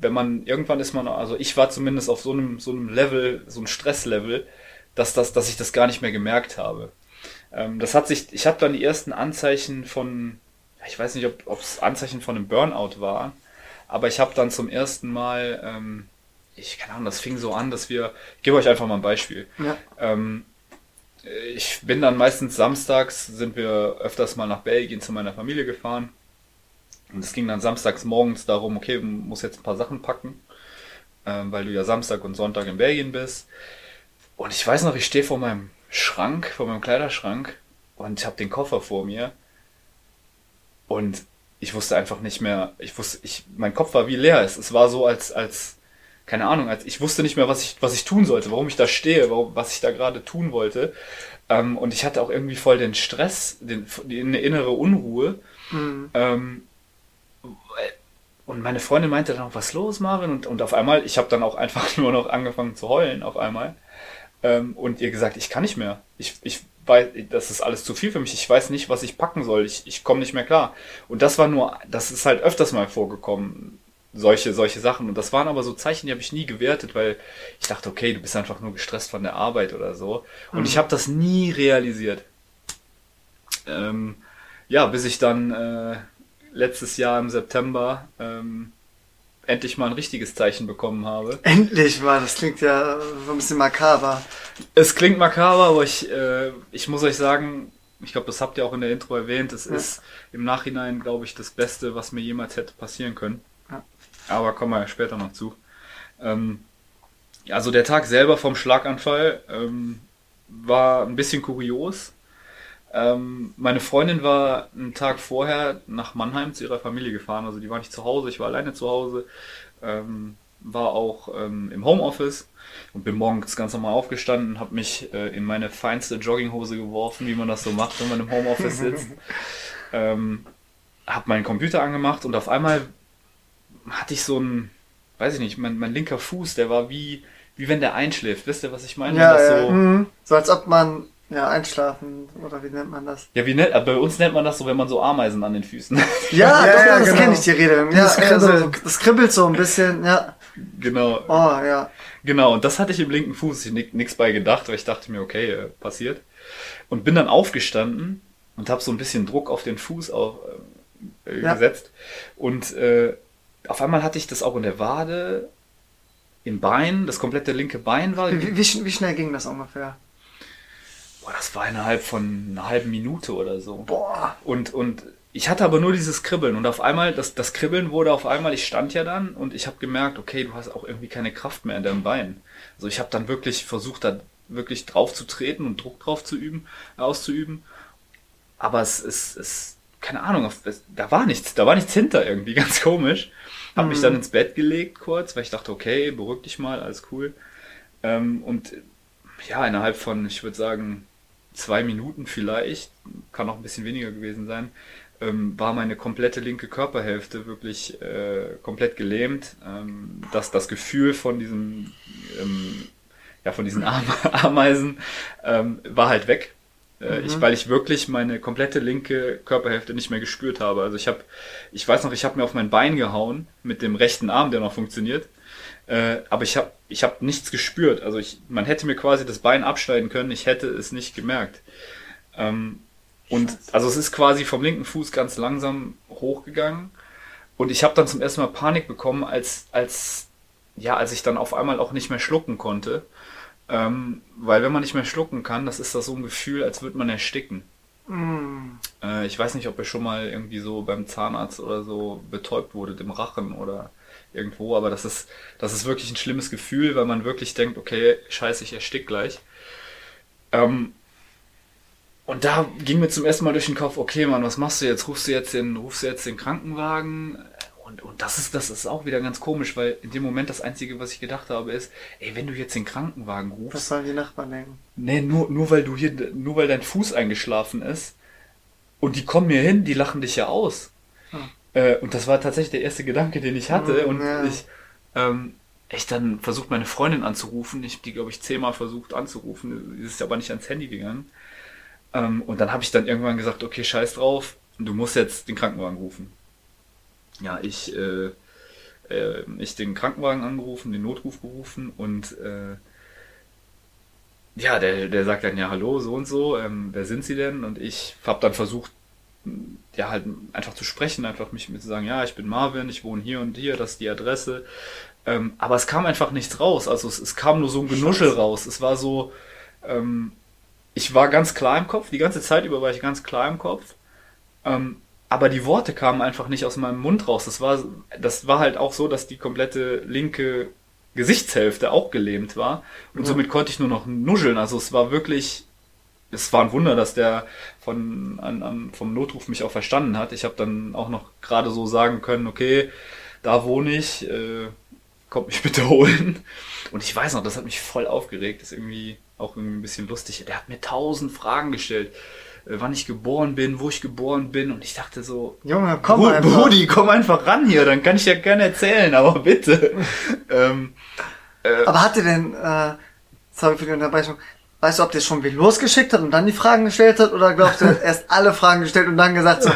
Wenn man, irgendwann ist man, also ich war zumindest auf so einem, so einem Level, so einem Stresslevel, dass, das, dass ich das gar nicht mehr gemerkt habe. Ähm, das hat sich, ich habe dann die ersten Anzeichen von, ich weiß nicht, ob es Anzeichen von einem Burnout war, aber ich habe dann zum ersten Mal, ähm, ich keine Ahnung, das fing so an, dass wir, ich gebe euch einfach mal ein Beispiel. Ja. Ähm, ich bin dann meistens samstags, sind wir öfters mal nach Belgien zu meiner Familie gefahren. Und es ging dann samstags morgens darum, okay, du musst jetzt ein paar Sachen packen, äh, weil du ja Samstag und Sonntag in Belgien bist. Und ich weiß noch, ich stehe vor meinem Schrank, vor meinem Kleiderschrank und ich habe den Koffer vor mir. Und ich wusste einfach nicht mehr, ich wusste, ich, mein Kopf war wie leer. Es, es war so, als, als, keine Ahnung, als ich wusste nicht mehr, was ich, was ich tun sollte, warum ich da stehe, warum, was ich da gerade tun wollte. Ähm, und ich hatte auch irgendwie voll den Stress, den, die, eine innere Unruhe. Mhm. Ähm, und meine Freundin meinte dann auch, was los, Marvin? Und, und auf einmal, ich habe dann auch einfach nur noch angefangen zu heulen auf einmal. Ähm, und ihr gesagt, ich kann nicht mehr. Ich, ich weiß, das ist alles zu viel für mich. Ich weiß nicht, was ich packen soll. Ich, ich komme nicht mehr klar. Und das war nur, das ist halt öfters mal vorgekommen, solche, solche Sachen. Und das waren aber so Zeichen, die habe ich nie gewertet, weil ich dachte, okay, du bist einfach nur gestresst von der Arbeit oder so. Und mhm. ich habe das nie realisiert. Ähm, ja, bis ich dann äh, letztes Jahr im September ähm, endlich mal ein richtiges Zeichen bekommen habe. Endlich mal, das klingt ja so ein bisschen makaber. Es klingt makaber, aber ich, äh, ich muss euch sagen, ich glaube, das habt ihr auch in der Intro erwähnt, es ja. ist im Nachhinein, glaube ich, das Beste, was mir jemals hätte passieren können. Ja. Aber kommen wir später noch zu. Ähm, also der Tag selber vom Schlaganfall ähm, war ein bisschen kurios. Ähm, meine Freundin war einen Tag vorher nach Mannheim zu ihrer Familie gefahren. Also die war nicht zu Hause, ich war alleine zu Hause. Ähm, war auch ähm, im Homeoffice und bin morgens ganz normal aufgestanden, habe mich äh, in meine feinste Jogginghose geworfen, wie man das so macht, wenn man im Homeoffice sitzt. ähm, habe meinen Computer angemacht und auf einmal hatte ich so ein, weiß ich nicht, mein, mein linker Fuß, der war wie, wie wenn der einschläft. Wisst ihr, was ich meine? Ja, ja. So, mhm. so als ob man ja, einschlafen, oder wie nennt man das? Ja, wie nennt, bei uns nennt man das so, wenn man so Ameisen an den Füßen hat. Ja, ja, doch, ja, das genau. kenne ich die Rede. Ja, das, kribbelt. Also, das kribbelt so ein bisschen, ja. Genau. Oh, ja. Genau, und das hatte ich im linken Fuß. Ich nichts bei gedacht, weil ich dachte mir, okay, äh, passiert. Und bin dann aufgestanden und habe so ein bisschen Druck auf den Fuß auch, äh, ja. gesetzt. Und äh, auf einmal hatte ich das auch in der Wade, im Bein, das komplette linke Bein war. Wie, wie, wie schnell ging das ungefähr? Boah, das war innerhalb von einer halben Minute oder so. Boah. Und, und ich hatte aber nur dieses Kribbeln und auf einmal, das, das Kribbeln wurde auf einmal, ich stand ja dann und ich habe gemerkt, okay, du hast auch irgendwie keine Kraft mehr in deinem Bein. Also ich habe dann wirklich versucht, da wirklich drauf zu treten und Druck drauf zu üben, auszuüben. Aber es ist, es, keine Ahnung, es, da war nichts, da war nichts hinter irgendwie, ganz komisch. Hab mhm. mich dann ins Bett gelegt kurz, weil ich dachte, okay, beruhig dich mal, alles cool. Ähm, und ja, innerhalb von, ich würde sagen, zwei Minuten vielleicht, kann auch ein bisschen weniger gewesen sein, ähm, war meine komplette linke Körperhälfte wirklich äh, komplett gelähmt. Ähm, dass das Gefühl von diesem, ähm, ja, von diesen Ameisen ähm, war halt weg. Äh, mhm. ich, weil ich wirklich meine komplette linke Körperhälfte nicht mehr gespürt habe. Also ich habe, ich weiß noch, ich habe mir auf mein Bein gehauen mit dem rechten Arm, der noch funktioniert. Äh, aber ich habe ich hab nichts gespürt. Also ich, man hätte mir quasi das Bein abschneiden können, ich hätte es nicht gemerkt. Ähm, und also es ist quasi vom linken Fuß ganz langsam hochgegangen. Und ich habe dann zum ersten Mal Panik bekommen, als, als, ja, als ich dann auf einmal auch nicht mehr schlucken konnte. Ähm, weil wenn man nicht mehr schlucken kann, das ist das so ein Gefühl, als würde man ersticken. Mm. Äh, ich weiß nicht, ob ihr schon mal irgendwie so beim Zahnarzt oder so betäubt wurde, im Rachen oder irgendwo, aber das ist, das ist wirklich ein schlimmes Gefühl, weil man wirklich denkt, okay, scheiße, ich erstick gleich. Ähm, und da ging mir zum ersten Mal durch den Kopf, okay, Mann, was machst du jetzt? Rufst du jetzt den, rufst du jetzt den Krankenwagen? Und, und das ist, das ist auch wieder ganz komisch, weil in dem Moment das Einzige, was ich gedacht habe, ist, ey, wenn du jetzt den Krankenwagen rufst. Was sollen die Nachbarn denken? Nee, nur, nur weil du hier, nur weil dein Fuß eingeschlafen ist. Und die kommen mir hin, die lachen dich ja aus. Äh, und das war tatsächlich der erste Gedanke, den ich hatte. Mm, und ja. ich, ähm, ich dann versucht, meine Freundin anzurufen. Ich die, glaube ich, zehnmal versucht anzurufen. Sie ist aber nicht ans Handy gegangen. Ähm, und dann habe ich dann irgendwann gesagt, okay, scheiß drauf, du musst jetzt den Krankenwagen rufen. Ja, ich, äh, äh, ich den Krankenwagen angerufen, den Notruf gerufen und äh, ja, der, der sagt dann ja, hallo, so und so, ähm, wer sind Sie denn? Und ich habe dann versucht, ja, halt einfach zu sprechen, einfach mich zu sagen, ja, ich bin Marvin, ich wohne hier und hier, das ist die Adresse. Ähm, aber es kam einfach nichts raus. Also es, es kam nur so ein Genuschel raus. Es war so, ähm, ich war ganz klar im Kopf, die ganze Zeit über war ich ganz klar im Kopf. Ähm, aber die Worte kamen einfach nicht aus meinem Mund raus. Das war, das war halt auch so, dass die komplette linke Gesichtshälfte auch gelähmt war. Und ja. somit konnte ich nur noch nuscheln. Also es war wirklich, es war ein Wunder, dass der von, an, an, vom Notruf mich auch verstanden hat. Ich habe dann auch noch gerade so sagen können, okay, da wohne ich, äh, kommt mich bitte holen. Und ich weiß noch, das hat mich voll aufgeregt. Das ist irgendwie auch irgendwie ein bisschen lustig. Der hat mir tausend Fragen gestellt. Äh, wann ich geboren bin, wo ich geboren bin. Und ich dachte so, Junge, komm Bru einfach. Brudi, komm einfach ran hier, dann kann ich ja gerne erzählen, aber bitte. ähm, äh, aber hat er denn, äh, sorry für die Unterbrechung, weißt du, ob der schon wieder losgeschickt hat und dann die Fragen gestellt hat oder glaubst du, er hat erst alle Fragen gestellt und dann gesagt so,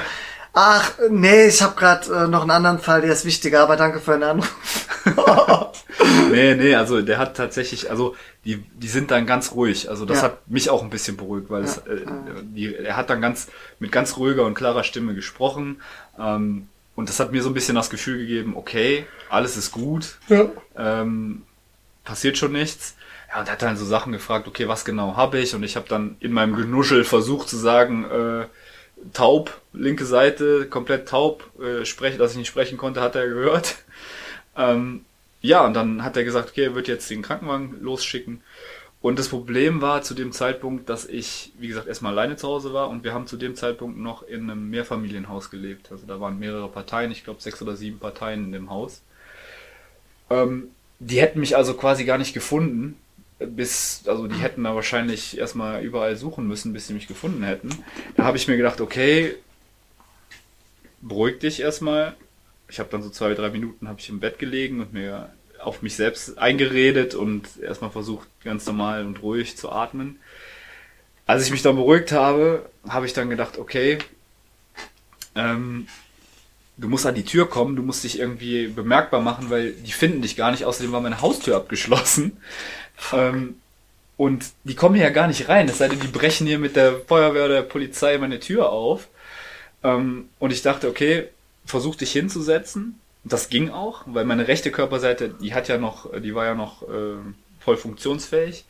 ach, nee, ich habe gerade äh, noch einen anderen Fall, der ist wichtiger, aber danke für den Anruf. nee, nee, also der hat tatsächlich, also die, die sind dann ganz ruhig. Also das ja. hat mich auch ein bisschen beruhigt, weil ja. es, äh, die, er hat dann ganz mit ganz ruhiger und klarer Stimme gesprochen. Ähm, und das hat mir so ein bisschen das Gefühl gegeben, okay, alles ist gut, ja. ähm, passiert schon nichts. Ja, und hat dann so Sachen gefragt, okay, was genau habe ich? Und ich habe dann in meinem Genuschel versucht zu sagen, äh, taub, linke Seite, komplett taub, äh, spreche, dass ich nicht sprechen konnte, hat er gehört. Ähm, ja, und dann hat er gesagt, okay, er wird jetzt den Krankenwagen losschicken. Und das Problem war zu dem Zeitpunkt, dass ich, wie gesagt, erstmal alleine zu Hause war und wir haben zu dem Zeitpunkt noch in einem Mehrfamilienhaus gelebt. Also da waren mehrere Parteien, ich glaube sechs oder sieben Parteien in dem Haus. Ähm, die hätten mich also quasi gar nicht gefunden, bis, also die hätten da wahrscheinlich erstmal überall suchen müssen, bis sie mich gefunden hätten. Da habe ich mir gedacht, okay, beruhig dich erstmal, ich habe dann so zwei, drei Minuten habe ich im Bett gelegen und mir auf mich selbst eingeredet und erstmal versucht, ganz normal und ruhig zu atmen. Als ich mich dann beruhigt habe, habe ich dann gedacht, okay, ähm, du musst an die Tür kommen, du musst dich irgendwie bemerkbar machen, weil die finden dich gar nicht. Außerdem war meine Haustür abgeschlossen. Ähm, und die kommen ja gar nicht rein, es sei denn, die brechen hier mit der Feuerwehr oder der Polizei meine Tür auf. Ähm, und ich dachte, okay, versucht dich hinzusetzen. Das ging auch, weil meine rechte Körperseite, die hat ja noch, die war ja noch äh, voll funktionsfähig.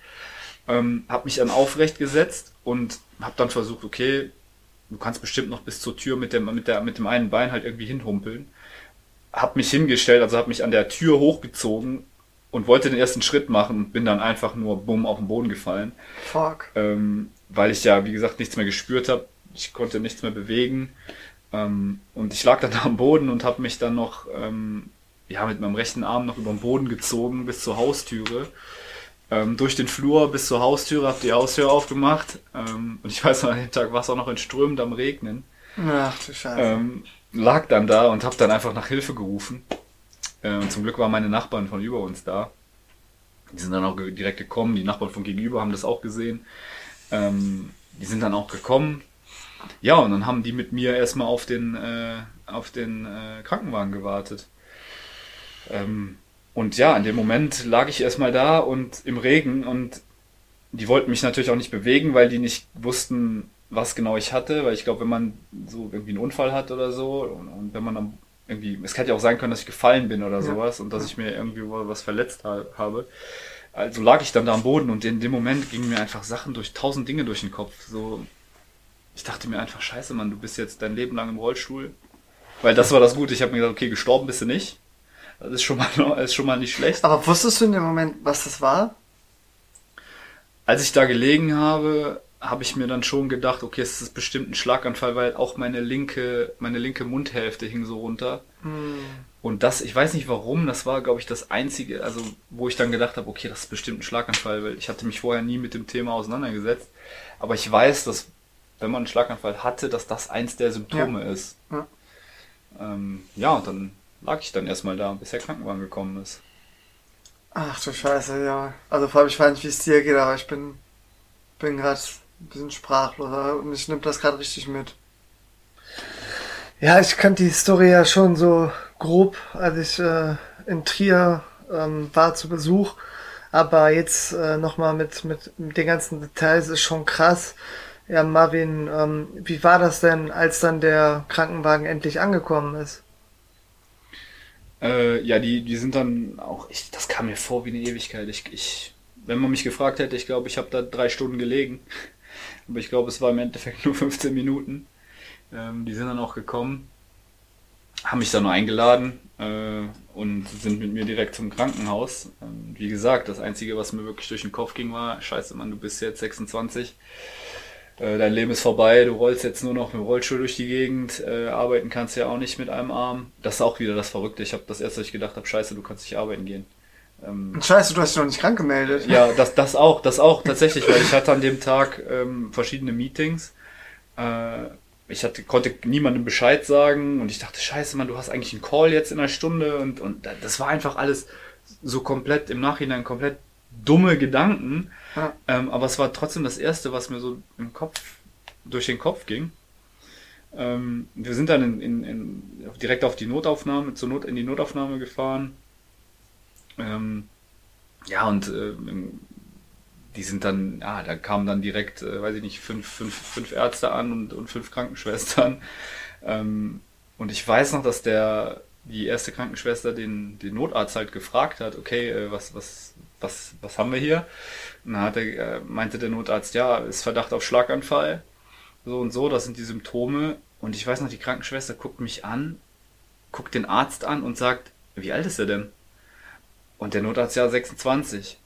Ähm, hab mich dann aufrecht gesetzt und hab dann versucht, okay, du kannst bestimmt noch bis zur Tür mit dem, mit der, mit dem einen Bein halt irgendwie hinhumpeln. Hab mich hingestellt, also hab mich an der Tür hochgezogen und wollte den ersten Schritt machen und bin dann einfach nur bumm auf den Boden gefallen. Fuck. Ähm, weil ich ja, wie gesagt, nichts mehr gespürt habe. Ich konnte nichts mehr bewegen. Ähm, und ich lag dann am Boden und habe mich dann noch ähm, ja, mit meinem rechten Arm noch über den Boden gezogen bis zur Haustüre. Ähm, durch den Flur bis zur Haustüre, habe die Haustür aufgemacht. Ähm, und ich weiß noch, an dem Tag war es auch noch in Strömend am Regnen. Ach du Scheiße. Ähm, lag dann da und habe dann einfach nach Hilfe gerufen. Äh, und zum Glück waren meine Nachbarn von über uns da. Die sind dann auch direkt gekommen. Die Nachbarn von gegenüber haben das auch gesehen. Ähm, die sind dann auch gekommen, ja, und dann haben die mit mir erstmal auf den, äh, auf den äh, Krankenwagen gewartet. Ähm, und ja, in dem Moment lag ich erstmal da und im Regen und die wollten mich natürlich auch nicht bewegen, weil die nicht wussten, was genau ich hatte, weil ich glaube, wenn man so irgendwie einen Unfall hat oder so und, und wenn man dann irgendwie, es hätte ja auch sein können, dass ich gefallen bin oder ja. sowas und dass ich mir irgendwie was verletzt ha habe. Also lag ich dann da am Boden und in dem Moment gingen mir einfach Sachen durch tausend Dinge durch den Kopf. So, ich dachte mir einfach, scheiße, Mann, du bist jetzt dein Leben lang im Rollstuhl. Weil das war das Gute. Ich habe mir gedacht, okay, gestorben bist du nicht. Das ist schon mal, ist schon mal nicht schlecht. Aber wusstest du in dem Moment, was das war? Als ich da gelegen habe, habe ich mir dann schon gedacht, okay, es ist bestimmt ein Schlaganfall, weil auch meine linke, meine linke Mundhälfte hing so runter. Hm. Und das, ich weiß nicht warum, das war, glaube ich, das einzige, also wo ich dann gedacht habe, okay, das ist bestimmt ein Schlaganfall, weil ich hatte mich vorher nie mit dem Thema auseinandergesetzt. Aber ich weiß, dass wenn man einen Schlaganfall hatte, dass das eins der Symptome ja. ist. Ja. Ähm, ja, und dann lag ich dann erstmal da, bis der Krankenwagen gekommen ist. Ach du Scheiße, ja. Also vor allem, ich weiß nicht, wie es dir geht, aber ich bin, bin gerade ein bisschen sprachlos und ich nehme das gerade richtig mit. Ja, ich kannte die Story ja schon so grob, als ich äh, in Trier ähm, war zu Besuch. Aber jetzt äh, nochmal mit, mit, mit den ganzen Details ist schon krass. Ja, Marvin, ähm, wie war das denn, als dann der Krankenwagen endlich angekommen ist? Äh, ja, die, die sind dann auch, ich, das kam mir vor wie eine Ewigkeit. Ich, ich, wenn man mich gefragt hätte, ich glaube, ich habe da drei Stunden gelegen. Aber ich glaube, es war im Endeffekt nur 15 Minuten. Ähm, die sind dann auch gekommen, haben mich dann nur eingeladen äh, und sind mit mir direkt zum Krankenhaus. Ähm, wie gesagt, das Einzige, was mir wirklich durch den Kopf ging, war, scheiße Mann, du bist jetzt 26 äh, dein Leben ist vorbei, du rollst jetzt nur noch mit dem Rollstuhl durch die Gegend, äh, arbeiten kannst ja auch nicht mit einem Arm. Das ist auch wieder das Verrückte. Ich habe das erste, was ich gedacht habe, scheiße, du kannst nicht arbeiten gehen. Ähm, scheiße, du hast dich noch nicht krank gemeldet. Ja, das, das auch, das auch tatsächlich, weil ich hatte an dem Tag ähm, verschiedene Meetings. Äh, ich hatte, konnte niemandem Bescheid sagen und ich dachte, scheiße, Mann, du hast eigentlich einen Call jetzt in einer Stunde und, und das war einfach alles so komplett im Nachhinein komplett dumme Gedanken. Ja. Ähm, aber es war trotzdem das Erste, was mir so im Kopf, durch den Kopf ging. Ähm, wir sind dann in, in, in, direkt auf die Notaufnahme, zur Not, in die Notaufnahme gefahren. Ähm, ja, und äh, die sind dann, ja, da kamen dann direkt, äh, weiß ich nicht, fünf, fünf, fünf Ärzte an und, und fünf Krankenschwestern. Ähm, und ich weiß noch, dass der, die erste Krankenschwester den, den Notarzt halt gefragt hat, okay, äh, was, was, was, was haben wir hier? Und dann hat er, äh, meinte der Notarzt, ja, ist Verdacht auf Schlaganfall. So und so, das sind die Symptome. Und ich weiß noch, die Krankenschwester guckt mich an, guckt den Arzt an und sagt, wie alt ist er denn? Und der Notarzt, ja, 26.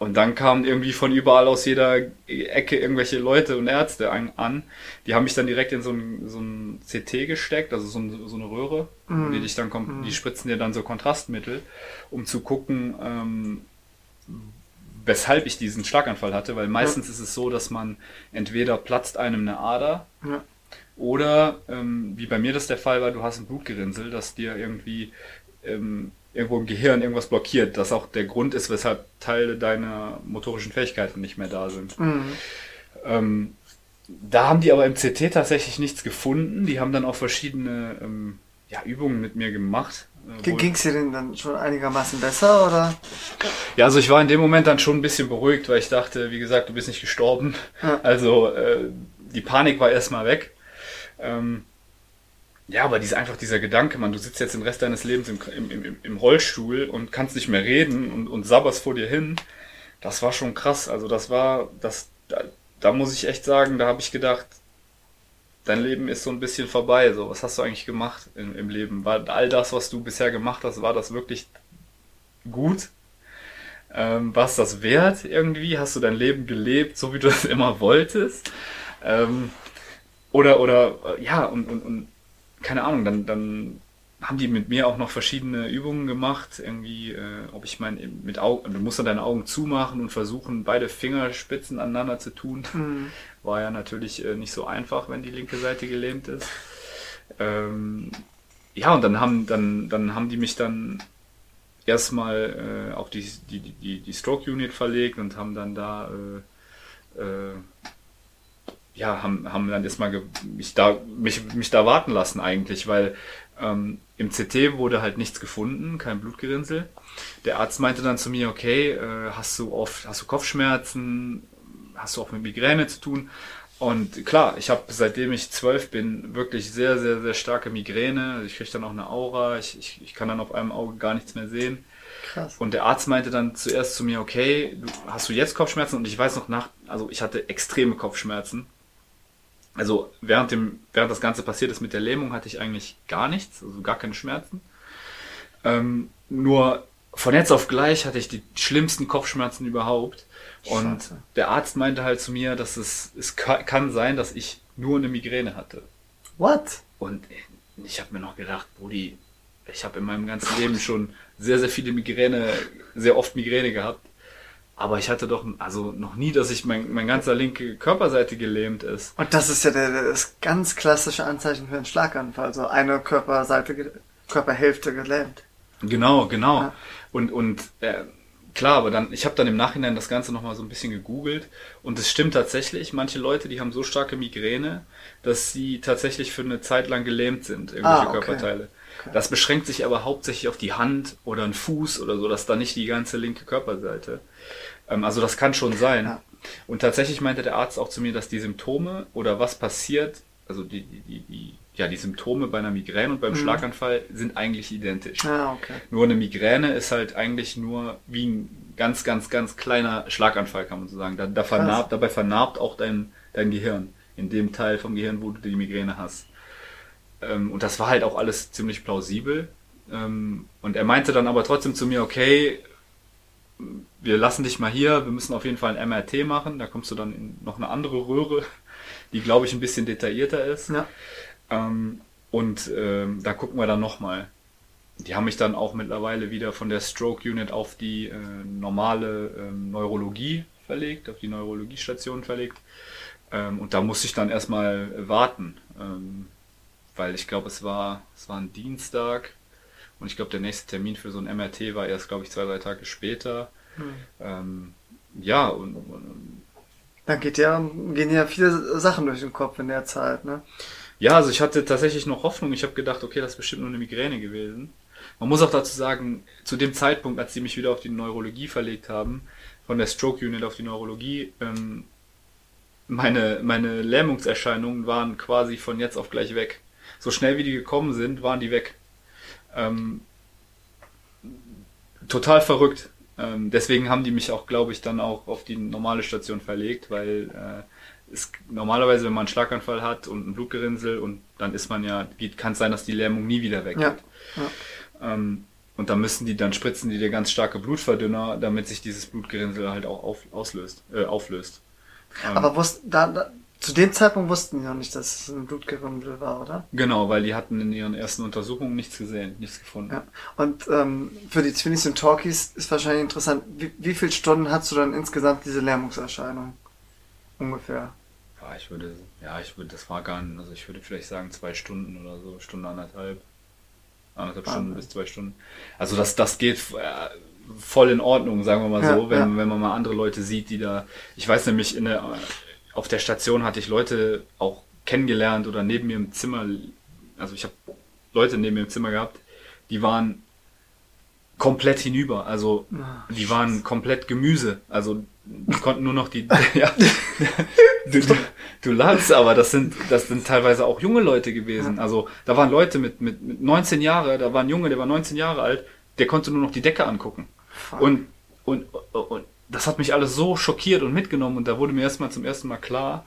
Und dann kamen irgendwie von überall aus jeder Ecke irgendwelche Leute und Ärzte an. Die haben mich dann direkt in so ein, so ein CT gesteckt, also so, ein, so eine Röhre. Mm. Die, dich dann mm. die spritzen dir dann so Kontrastmittel, um zu gucken, ähm, weshalb ich diesen Schlaganfall hatte. Weil meistens ja. ist es so, dass man entweder platzt einem eine Ader ja. oder, ähm, wie bei mir das der Fall war, du hast ein Blutgerinnsel, das dir irgendwie ähm, irgendwo im Gehirn irgendwas blockiert, das auch der Grund ist, weshalb Teile deiner motorischen Fähigkeiten nicht mehr da sind. Mhm. Ähm, da haben die aber im CT tatsächlich nichts gefunden. Die haben dann auch verschiedene ähm, ja, Übungen mit mir gemacht. Äh, Ging es dir denn dann schon einigermaßen besser oder? Ja, also ich war in dem Moment dann schon ein bisschen beruhigt, weil ich dachte, wie gesagt, du bist nicht gestorben. Ja. Also äh, die Panik war erstmal weg. Ähm, ja, aber diese, einfach dieser Gedanke, man, du sitzt jetzt den Rest deines Lebens im, im, im, im Rollstuhl und kannst nicht mehr reden und, und sabberst vor dir hin, das war schon krass. Also das war, das, da, da muss ich echt sagen, da habe ich gedacht, dein Leben ist so ein bisschen vorbei. So, was hast du eigentlich gemacht im, im Leben? War all das, was du bisher gemacht hast, war das wirklich gut? Ähm, war es das wert irgendwie? Hast du dein Leben gelebt, so wie du es immer wolltest? Ähm, oder, oder, ja, und, und, und keine Ahnung, dann, dann haben die mit mir auch noch verschiedene Übungen gemacht. Irgendwie, äh, ob ich mein, mit Augen, du musst dann deine Augen zumachen und versuchen, beide Fingerspitzen aneinander zu tun. Mhm. War ja natürlich äh, nicht so einfach, wenn die linke Seite gelähmt ist. Ähm, ja, und dann haben, dann, dann haben die mich dann erstmal äh, auf die, die, die, die Stroke Unit verlegt und haben dann da äh, äh, ja, haben, haben dann erstmal mich da, mich, mich da warten lassen eigentlich, weil ähm, im CT wurde halt nichts gefunden, kein Blutgerinnsel. Der Arzt meinte dann zu mir, okay, äh, hast du oft, hast du Kopfschmerzen, hast du auch mit Migräne zu tun? Und klar, ich habe seitdem ich zwölf bin wirklich sehr, sehr, sehr starke Migräne. Ich kriege dann auch eine Aura, ich, ich, ich kann dann auf einem Auge gar nichts mehr sehen. Krass. Und der Arzt meinte dann zuerst zu mir, okay, hast du jetzt Kopfschmerzen? Und ich weiß noch nach, also ich hatte extreme Kopfschmerzen also während, dem, während das Ganze passiert ist mit der Lähmung, hatte ich eigentlich gar nichts, also gar keine Schmerzen. Ähm, nur von jetzt auf gleich hatte ich die schlimmsten Kopfschmerzen überhaupt. Und Scheiße. der Arzt meinte halt zu mir, dass es, es kann sein, dass ich nur eine Migräne hatte. What? Und ich habe mir noch gedacht, Brudi, ich habe in meinem ganzen Leben schon sehr, sehr viele Migräne, sehr oft Migräne gehabt. Aber ich hatte doch also noch nie, dass ich mein, mein ganzer linke Körperseite gelähmt ist. Und das ist ja der, das ganz klassische Anzeichen für einen Schlaganfall. Also eine Körperseite, Körperhälfte gelähmt. Genau, genau. Ja. Und, und äh, klar, aber dann, ich habe dann im Nachhinein das Ganze nochmal so ein bisschen gegoogelt und es stimmt tatsächlich, manche Leute, die haben so starke Migräne, dass sie tatsächlich für eine Zeit lang gelähmt sind, irgendwelche ah, okay. Körperteile. Okay. Das beschränkt sich aber hauptsächlich auf die Hand oder einen Fuß oder so, dass da nicht die ganze linke Körperseite. Ähm, also das kann schon sein. Ja. Und tatsächlich meinte der Arzt auch zu mir, dass die Symptome oder was passiert, also die, die, die, ja, die Symptome bei einer Migräne und beim mhm. Schlaganfall sind eigentlich identisch. Ah, okay. Nur eine Migräne ist halt eigentlich nur wie ein ganz, ganz, ganz kleiner Schlaganfall, kann man so sagen. Da, da vernarbt, dabei vernarbt auch dein, dein Gehirn. In dem Teil vom Gehirn, wo du die Migräne hast. Ähm, und das war halt auch alles ziemlich plausibel. Ähm, und er meinte dann aber trotzdem zu mir, okay, wir lassen dich mal hier, wir müssen auf jeden Fall ein MRT machen, da kommst du dann in noch eine andere Röhre, die glaube ich ein bisschen detaillierter ist. Ja. Ähm, und ähm, da gucken wir dann nochmal. Die haben mich dann auch mittlerweile wieder von der Stroke Unit auf die äh, normale ähm, Neurologie verlegt, auf die Neurologiestation verlegt. Ähm, und da musste ich dann erstmal warten, ähm, weil ich glaube, es war, es war ein Dienstag und ich glaube, der nächste Termin für so ein MRT war erst, glaube ich, zwei, drei Tage später. Hm. Ähm, ja, und, und Da geht ja, gehen ja viele Sachen durch den Kopf in der Zeit, ne? Ja, also ich hatte tatsächlich noch Hoffnung. Ich habe gedacht, okay, das ist bestimmt nur eine Migräne gewesen. Man muss auch dazu sagen, zu dem Zeitpunkt, als sie mich wieder auf die Neurologie verlegt haben, von der Stroke Unit auf die Neurologie, ähm, meine, meine Lähmungserscheinungen waren quasi von jetzt auf gleich weg. So schnell wie die gekommen sind, waren die weg. Ähm, total verrückt. Ähm, deswegen haben die mich auch, glaube ich, dann auch auf die normale Station verlegt, weil äh, es normalerweise, wenn man einen Schlaganfall hat und ein Blutgerinnsel und dann ist man ja, kann es sein, dass die Lähmung nie wieder weggeht. Ja. ja. Ähm, und da müssen die, dann spritzen die dir ganz starke Blutverdünner, damit sich dieses Blutgerinnsel halt auch auf, auslöst, äh, auflöst. Ähm, Aber wusst, da, da, zu dem Zeitpunkt wussten die noch nicht, dass es ein Blutgerinnsel war, oder? Genau, weil die hatten in ihren ersten Untersuchungen nichts gesehen, nichts gefunden. Ja. Und ähm, für die Twinnies und Talkies ist wahrscheinlich interessant, wie, wie viele Stunden hast du dann insgesamt diese Lähmungserscheinung? Ungefähr. Ja, ich würde, ja, ich würde, das war gar nicht, also ich würde vielleicht sagen zwei Stunden oder so, Stunde anderthalb. Anderthalb Ah, Stunden bis zwei Stunden. Also das, das geht äh, voll in Ordnung, sagen wir mal Ja, so, wenn, ja. wenn man mal andere Leute sieht, die da. Ich weiß nämlich, in der, auf der Station hatte ich Leute auch kennengelernt oder neben mir im Zimmer, also ich habe Leute neben mir im Zimmer gehabt, die waren komplett hinüber. Also Ah, die waren komplett Gemüse. Also die konnten nur noch die. ja. du, du, du lachst, aber das sind, das sind teilweise auch junge Leute gewesen. Also da waren Leute mit, mit, mit 19 Jahre, da war ein Junge, der war 19 Jahre alt, der konnte nur noch die Decke angucken. Fuck. Und, und, und das hat mich alles so schockiert und mitgenommen und da wurde mir erstmal zum ersten Mal klar,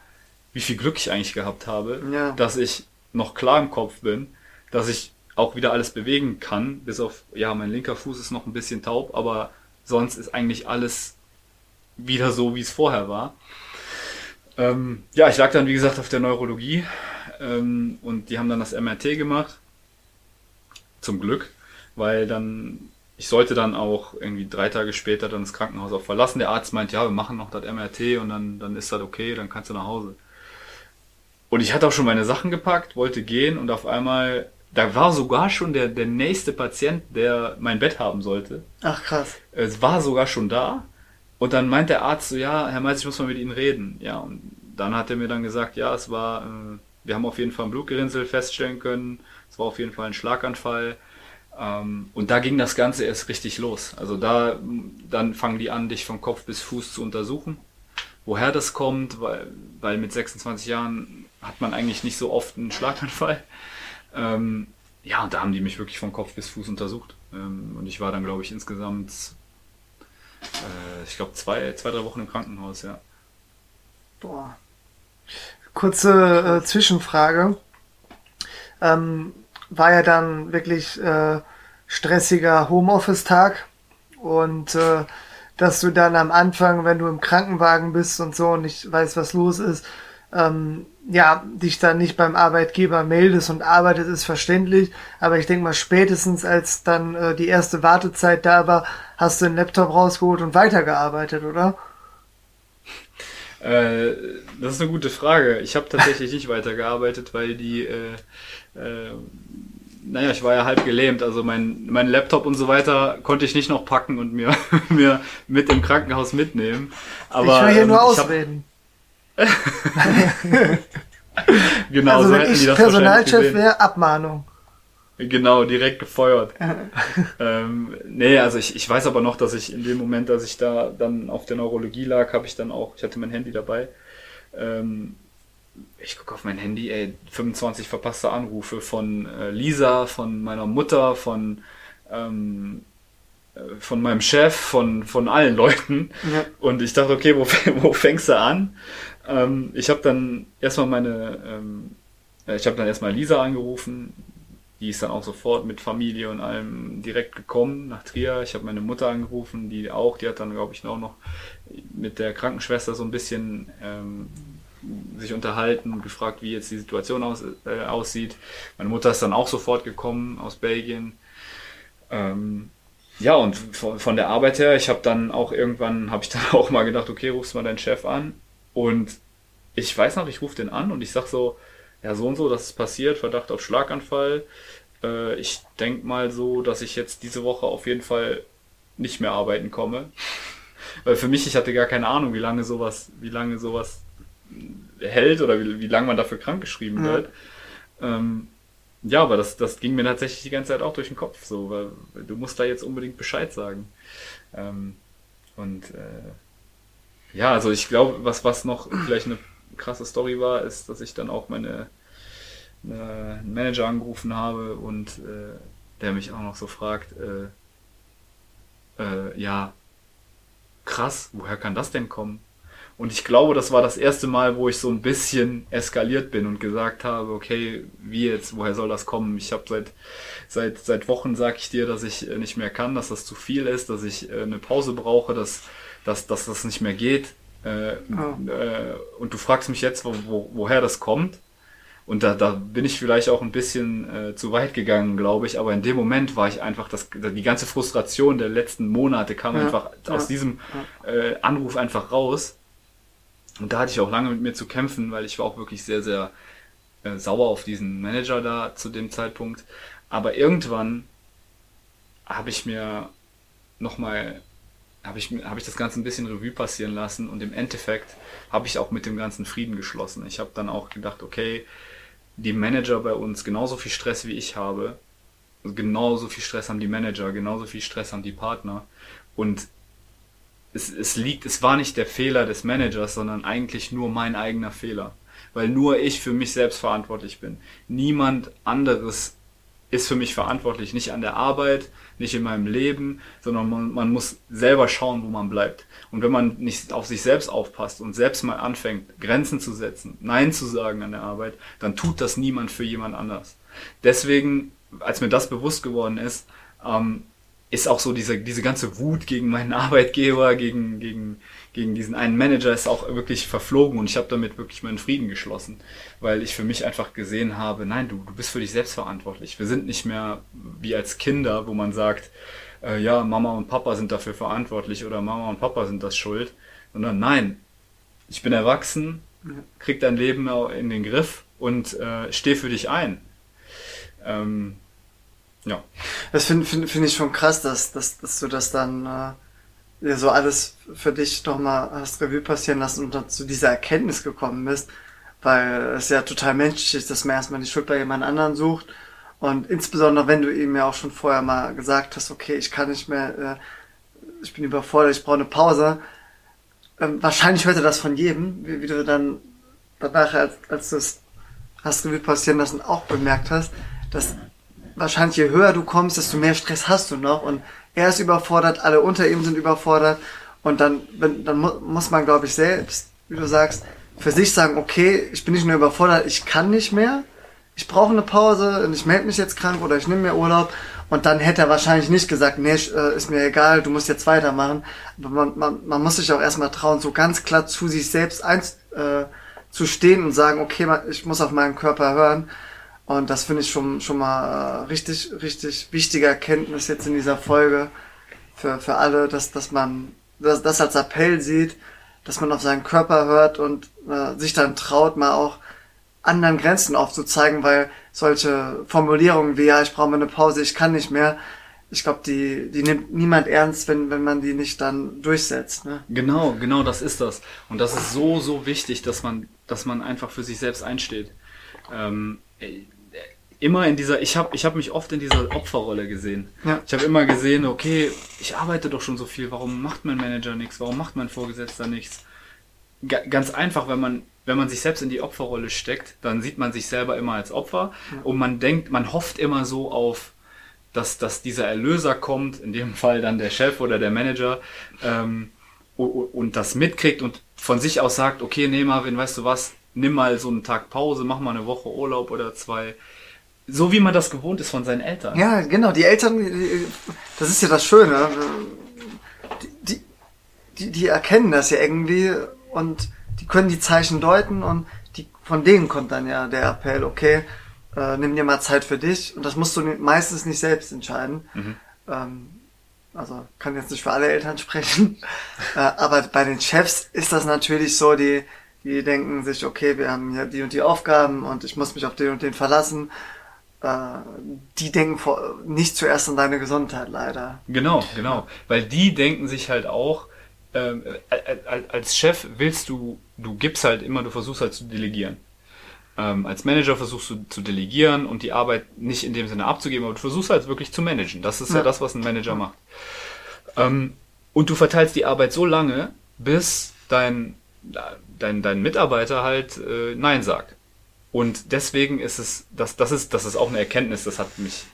wie viel Glück ich eigentlich gehabt habe, Ja. dass ich noch klar im Kopf bin, dass ich auch wieder alles bewegen kann, bis auf, ja, mein linker Fuß ist noch ein bisschen taub, aber sonst ist eigentlich alles wieder so, wie es vorher war. Ähm, ja, ich lag dann, wie gesagt, auf der Neurologie ähm, und die haben dann das MRT gemacht. Zum Glück, weil dann, ich sollte dann auch irgendwie drei Tage später dann das Krankenhaus auch verlassen. Der Arzt meint, ja, wir machen noch das MRT und dann, dann ist das okay, dann kannst du nach Hause. Und ich hatte auch schon meine Sachen gepackt, wollte gehen und auf einmal, da war sogar schon der, der nächste Patient, der mein Bett haben sollte. Ach krass. Es war sogar schon da. Und dann meint der Arzt so, ja, Herr Meis, ich muss mal mit Ihnen reden. Ja, und dann hat er mir dann gesagt, ja, es war, äh, wir haben auf jeden Fall ein Blutgerinnsel feststellen können. Es war auf jeden Fall ein Schlaganfall. Ähm, und da ging das Ganze erst richtig los. Also da, dann fangen die an, dich von Kopf bis Fuß zu untersuchen. Woher das kommt, weil, weil mit 26 Jahren hat man eigentlich nicht so oft einen Schlaganfall. Ähm, ja, und da haben die mich wirklich von Kopf bis Fuß untersucht. Ähm, und ich war dann, glaube ich, insgesamt, äh, ich glaube, zwei, zwei, drei Wochen im Krankenhaus, ja. Boah. Kurze äh, Zwischenfrage. Ähm, war ja dann wirklich äh, stressiger Homeoffice-Tag und äh, dass du dann am Anfang, wenn du im Krankenwagen bist und so und nicht weißt, was los ist, ähm, ja, dich dann nicht beim Arbeitgeber meldest und arbeitest, ist verständlich. Aber ich denke mal, spätestens als dann äh, die erste Wartezeit da war, hast du den Laptop rausgeholt und weitergearbeitet, oder? Äh, das ist eine gute Frage. Ich habe tatsächlich nicht weitergearbeitet, weil die, äh, äh, naja, ich war ja halb gelähmt. Also mein, mein Laptop und so weiter konnte ich nicht noch packen und mir, mir mit im Krankenhaus mitnehmen. Aber ich will hier ähm, nur ich hab- ausreden. Genau, also so wenn hätten die ich Personalchef wäre, Abmahnung. Genau, direkt gefeuert. ähm, nee, also ich, ich weiß aber noch, dass ich in dem Moment, dass ich da dann auf der Neurologie lag, habe ich dann auch, ich hatte mein Handy dabei. Ähm, ich gucke auf mein Handy, ey, 25 verpasste Anrufe von äh, Lisa, von meiner Mutter, von, ähm, äh, von meinem Chef, von, von allen Leuten. Ja. Und ich dachte, okay, wo, wo fängst du an? Ähm, ich habe dann erstmal meine, ähm, äh, ich habe dann erstmal Lisa angerufen. Die ist dann auch sofort mit Familie und allem direkt gekommen nach Trier. Ich habe meine Mutter angerufen, die auch, die hat dann, glaube ich, auch noch mit der Krankenschwester so ein bisschen ähm, sich unterhalten und gefragt, wie jetzt die Situation aus, äh, aussieht. Meine Mutter ist dann auch sofort gekommen aus Belgien. Ähm, ja, und von, von der Arbeit her, ich habe dann auch irgendwann, habe ich dann auch mal gedacht, okay, rufst mal deinen Chef an. Und ich weiß noch, ich rufe den an und ich sag so, ja, so und so, das ist passiert, Verdacht auf Schlaganfall. Äh, ich denk mal so, dass ich jetzt diese Woche auf jeden Fall nicht mehr arbeiten komme. Weil für mich, ich hatte gar keine Ahnung, wie lange sowas, wie lange sowas hält oder wie, wie lange man dafür krankgeschrieben wird. Ähm, ja, aber das, das ging mir tatsächlich die ganze Zeit auch durch den Kopf, so, weil, weil du musst da jetzt unbedingt Bescheid sagen. Ähm, und äh, ja, also ich glaube, was, was noch vielleicht eine krasse Story war, ist, dass ich dann auch meine eine, einen Manager angerufen habe und äh, der mich auch noch so fragt, äh, äh, ja, krass, woher kann das denn kommen? Und ich glaube, das war das erste Mal, wo ich so ein bisschen eskaliert bin und gesagt habe, okay, wie jetzt, woher soll das kommen? Ich habe seit seit seit Wochen sage ich dir, dass ich äh, nicht mehr kann, dass das zu viel ist, dass ich äh, eine Pause brauche, dass dass, dass das nicht mehr geht. Äh, oh. äh, und du fragst mich jetzt, wo, wo, woher das kommt. Und da, da bin ich vielleicht auch ein bisschen äh, zu weit gegangen, glaube ich. Aber in dem Moment war ich einfach, das, die ganze Frustration der letzten Monate kam ja, einfach ja, aus diesem ja. äh, Anruf einfach raus. Und da hatte ich auch lange mit mir zu kämpfen, weil ich war auch wirklich sehr, sehr äh, sauer auf diesen Manager da zu dem Zeitpunkt. Aber irgendwann habe ich mir nochmal, habe ich, hab ich das Ganze ein bisschen Revue passieren lassen und im Endeffekt habe ich auch mit dem ganzen Frieden geschlossen. Ich habe dann auch gedacht, okay, die Manager bei uns genauso viel Stress wie ich habe, genauso viel Stress haben die Manager, genauso viel Stress haben die Partner und es, es liegt, es war nicht der Fehler des Managers, sondern eigentlich nur mein eigener Fehler. Weil nur ich für mich selbst verantwortlich bin. Niemand anderes ist für mich verantwortlich. Nicht an der Arbeit, nicht in meinem Leben, sondern man, man muss selber schauen, wo man bleibt. Und wenn man nicht auf sich selbst aufpasst und selbst mal anfängt, Grenzen zu setzen, Nein zu sagen an der Arbeit, dann tut das niemand für jemand anders. Deswegen, als mir das bewusst geworden ist, ähm, ist auch so diese, diese ganze Wut gegen meinen Arbeitgeber, gegen, gegen, gegen diesen einen Manager ist auch wirklich verflogen und ich habe damit wirklich meinen Frieden geschlossen, weil ich für mich einfach gesehen habe, nein, du, du bist für dich selbst verantwortlich. Wir sind nicht mehr wie als Kinder, wo man sagt, äh, ja, Mama und Papa sind dafür verantwortlich oder Mama und Papa sind das schuld, sondern nein, ich bin erwachsen, krieg dein Leben in den Griff und äh, steh für dich ein. Ähm, ja. Das finde find, find ich schon krass, dass, dass, dass du das dann äh, so alles für dich nochmal hast Revue passieren lassen und dann zu dieser Erkenntnis gekommen bist, weil es ja total menschlich ist, dass man erstmal die Schuld bei jemand anderen sucht und insbesondere wenn du ihm ja auch schon vorher mal gesagt hast, okay, ich kann nicht mehr, äh, ich bin überfordert, ich brauche eine Pause. Ähm, wahrscheinlich hört er das von jedem, wie, wie du dann danach, als, als du es hast Revue passieren lassen, auch bemerkt hast, dass wahrscheinlich je höher du kommst, desto mehr Stress hast du noch und er ist überfordert, alle unter ihm sind überfordert und dann, wenn, dann mu muss man, glaube ich, selbst, wie du sagst, für sich sagen, okay, ich bin nicht nur überfordert, ich kann nicht mehr, ich brauche eine Pause und ich melde mich jetzt krank oder ich nehme mir Urlaub und dann hätte er wahrscheinlich nicht gesagt, nee, äh, ist mir egal, du musst jetzt weitermachen. Aber man, man, man muss sich auch erstmal trauen, so ganz klar zu sich selbst eins, äh, zu stehen und sagen, okay, ich muss auf meinen Körper hören. Und das finde ich schon, schon mal äh, richtig, richtig wichtige Erkenntnis jetzt in dieser Folge für, für alle, dass, dass man das, das als Appell sieht, dass man auf seinen Körper hört und äh, sich dann traut, mal auch anderen Grenzen aufzuzeigen, weil solche Formulierungen wie, ja, ich brauche eine Pause, ich kann nicht mehr, ich glaube, die, die nimmt niemand ernst, wenn, wenn man die nicht dann durchsetzt. Ne? Genau, genau, das ist das. Und das ist so, so wichtig, dass man, dass man einfach für sich selbst einsteht. Ähm, immer in dieser, ich habe ich hab mich oft in dieser Opferrolle gesehen. Ja. Ich habe immer gesehen, okay, ich arbeite doch schon so viel, warum macht mein Manager nichts, warum macht mein Vorgesetzter nichts? G ganz einfach, wenn man, wenn man sich selbst in die Opferrolle steckt, dann sieht man sich selber immer als Opfer ja. und man denkt, man hofft immer so auf, dass, dass dieser Erlöser kommt, in dem Fall dann der Chef oder der Manager, ähm, und das mitkriegt und von sich aus sagt, okay, nee, Marvin, weißt du was, nimm mal so einen Tag Pause, mach mal eine Woche Urlaub oder zwei. So wie man das gewohnt ist von seinen Eltern. Ja, genau, die Eltern, das ist ja das Schöne. Die, die, die erkennen das ja irgendwie und die können die Zeichen deuten und die, von denen kommt dann ja der Appell, okay, äh, nimm dir mal Zeit für dich und das musst du meistens nicht selbst entscheiden. Mhm. Ähm, also kann jetzt nicht für alle Eltern sprechen, äh, aber bei den Chefs ist das natürlich so, die, die denken sich, okay, wir haben hier die und die Aufgaben und ich muss mich auf den und den verlassen. Äh, die denken vor, nicht zuerst an deine Gesundheit, leider. Genau, genau. Weil die denken sich halt auch, ähm, als Chef willst du, du gibst halt immer, du versuchst halt zu delegieren. Ähm, als Manager versuchst du zu delegieren und die Arbeit nicht in dem Sinne abzugeben, aber du versuchst halt wirklich zu managen. Das ist ja, ja das, was ein Manager macht. Ähm, und du verteilst die Arbeit so lange, bis dein, dein, dein Mitarbeiter halt äh, Nein sagt. Und deswegen ist es, das, das ist, das ist auch eine Erkenntnis, das hat mich,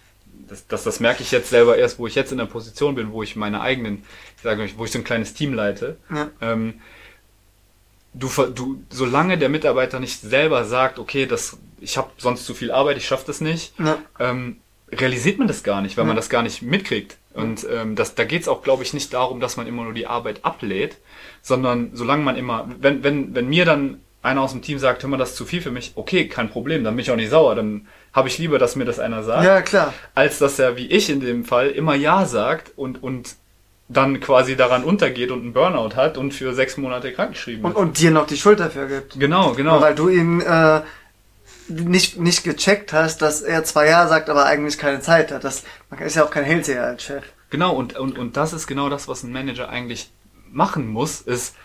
das, das, das merke ich jetzt selber erst, wo ich jetzt in der Position bin, wo ich meine eigenen, ich sage nicht, wo ich so ein kleines Team leite. Ja. Ähm, du, du, solange der Mitarbeiter nicht selber sagt, okay, das, ich habe sonst zu viel Arbeit, ich schaffe das nicht, ja. ähm, realisiert man das gar nicht, weil ja. man das gar nicht mitkriegt. Und ähm, das, da geht es auch, glaube ich, nicht darum, dass man immer nur die Arbeit ablädt, sondern solange man immer, wenn, wenn, wenn mir dann einer aus dem Team sagt, hör mal, das ist zu viel für mich, okay, kein Problem, dann bin ich auch nicht sauer, dann habe ich lieber, dass mir das einer sagt, ja, klar. als dass er, wie ich in dem Fall, immer Ja sagt und, und dann quasi daran untergeht und einen Burnout hat und für sechs Monate krankgeschrieben und, Und dir noch die Schuld dafür gibt. Genau, genau. Nur weil du ihn äh, nicht, nicht gecheckt hast, dass er zwar Ja sagt, aber eigentlich keine Zeit hat. Das man ist ja auch kein Hellseher als Chef. Genau, und, und, und das ist genau das, was ein Manager eigentlich machen muss, ist,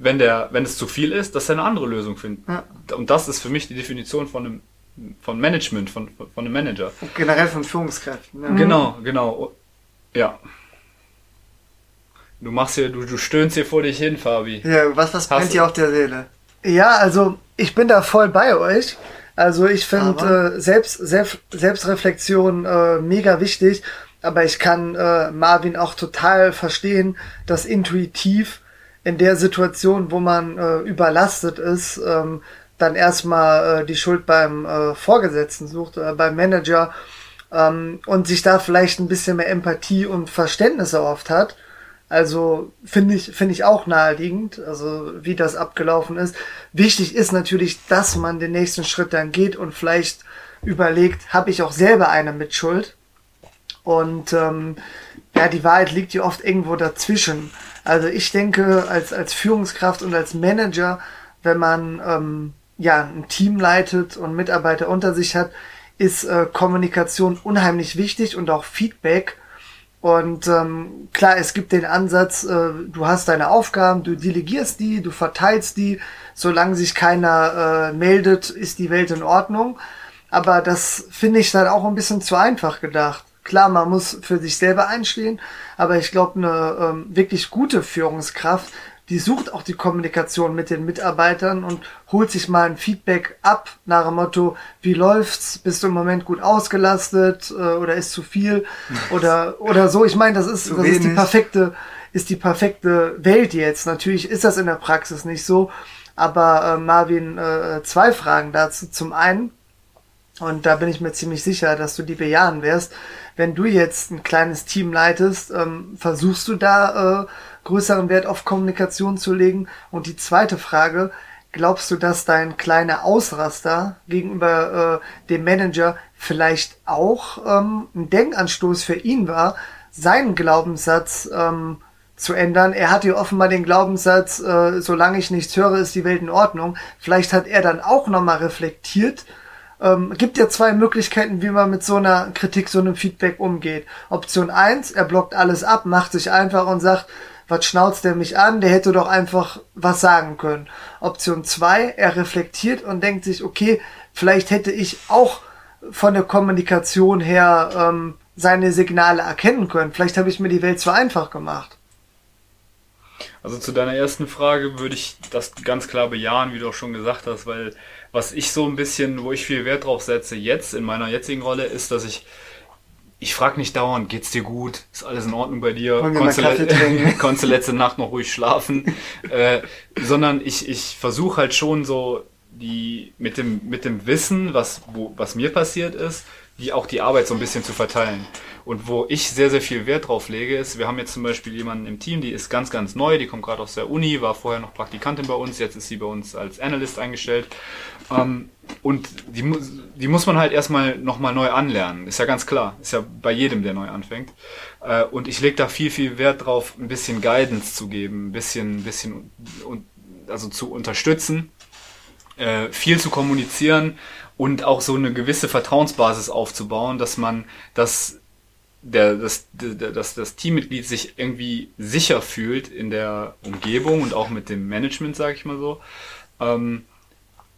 wenn der, wenn es zu viel ist, dass er eine andere Lösung findet. Ja. Und das ist für mich die Definition von einem von Management, von, von einem Manager. Und generell von Führungskräften. Ja. Genau, genau. Ja. Du machst hier, du, du stöhnst hier vor dich hin, Fabi. Ja, was, was brennt dir auf der Seele? Ja, also ich bin da voll bei euch. Also ich finde äh, Selbst, Selbst, Selbstreflexion äh, mega wichtig, aber ich kann äh, Marvin auch total verstehen, dass intuitiv in der Situation, wo man äh, überlastet ist, ähm, dann erstmal äh, die Schuld beim äh, Vorgesetzten sucht, äh, beim Manager ähm, und sich da vielleicht ein bisschen mehr Empathie und Verständnis erhofft hat also finde ich, finde ich auch naheliegend, also wie das abgelaufen ist. Wichtig ist natürlich, dass man den nächsten Schritt dann geht und vielleicht überlegt, habe ich auch selber eine Mitschuld? Und ähm, ja, die Wahrheit liegt ja oft irgendwo dazwischen. Also ich denke, als, als Führungskraft und als Manager, wenn man ähm, ja ein Team leitet und Mitarbeiter unter sich hat, ist äh, Kommunikation unheimlich wichtig und auch Feedback und ähm, klar, es gibt den Ansatz, äh, du hast deine Aufgaben, du delegierst die, du verteilst die, solange sich keiner äh, meldet, ist die Welt in Ordnung. Aber das finde ich dann auch ein bisschen zu einfach gedacht. Klar, man muss für sich selber einstehen, aber ich glaube, eine ähm, wirklich gute Führungskraft die sucht auch die Kommunikation mit den Mitarbeitern und holt sich mal ein Feedback ab nach dem Motto, wie läuft's? Bist du im Moment gut ausgelastet äh, oder ist zu viel oder oder so? Ich meine, das ist das ist die perfekte ist die perfekte Welt jetzt. Natürlich ist das in der Praxis nicht so, aber äh, Marvin äh, zwei Fragen dazu. Zum einen und da bin ich mir ziemlich sicher, dass du die bejahen wirst. Wenn du jetzt ein kleines Team leitest, ähm, versuchst du da äh, größeren Wert auf Kommunikation zu legen? Und die zweite Frage, glaubst du, dass dein kleiner Ausraster gegenüber äh, dem Manager vielleicht auch ähm, ein Denkanstoß für ihn war, seinen Glaubenssatz ähm, zu ändern. Er hat hier offenbar den Glaubenssatz, äh, solange ich nichts höre, ist die Welt in Ordnung. Vielleicht hat er dann auch nochmal reflektiert. Ähm, gibt ja zwei Möglichkeiten, wie man mit so einer Kritik, so einem Feedback umgeht. Option eins: er blockt alles ab, macht sich einfach und sagt, was schnauzt der mich an, der hätte doch einfach was sagen können. Option 2, er reflektiert und denkt sich, okay, vielleicht hätte ich auch von der Kommunikation her ähm, seine Signale erkennen können. Vielleicht habe ich mir die Welt zu einfach gemacht. Also zu deiner ersten Frage würde ich das ganz klar bejahen, wie du auch schon gesagt hast, weil was ich so ein bisschen, wo ich viel Wert drauf setze jetzt in meiner jetzigen Rolle, ist, dass ich ich frage nicht dauernd, geht's dir gut? Ist alles in Ordnung bei dir? Konntest du letzte Nacht noch ruhig schlafen? äh, sondern ich, ich versuche halt schon so die mit dem, mit dem Wissen, was, wo, was mir passiert ist, die auch die Arbeit so ein bisschen zu verteilen. Und wo ich sehr, sehr viel Wert drauf lege, ist, wir haben jetzt zum Beispiel jemanden im Team, die ist ganz, ganz neu, die kommt gerade aus der Uni, war vorher noch Praktikantin bei uns, jetzt ist sie bei uns als Analyst eingestellt. Ähm, und die, die muss man halt erstmal nochmal neu anlernen. Ist ja ganz klar. Ist ja bei jedem, der neu anfängt. Äh, und ich lege da viel, viel Wert drauf, ein bisschen Guidance zu geben, ein bisschen, ein bisschen, also zu unterstützen, äh, viel zu kommunizieren und auch so eine gewisse Vertrauensbasis aufzubauen, dass man das der, das, das, das Teammitglied sich irgendwie sicher fühlt in der Umgebung und auch mit dem Management, sage ich mal so. Ähm,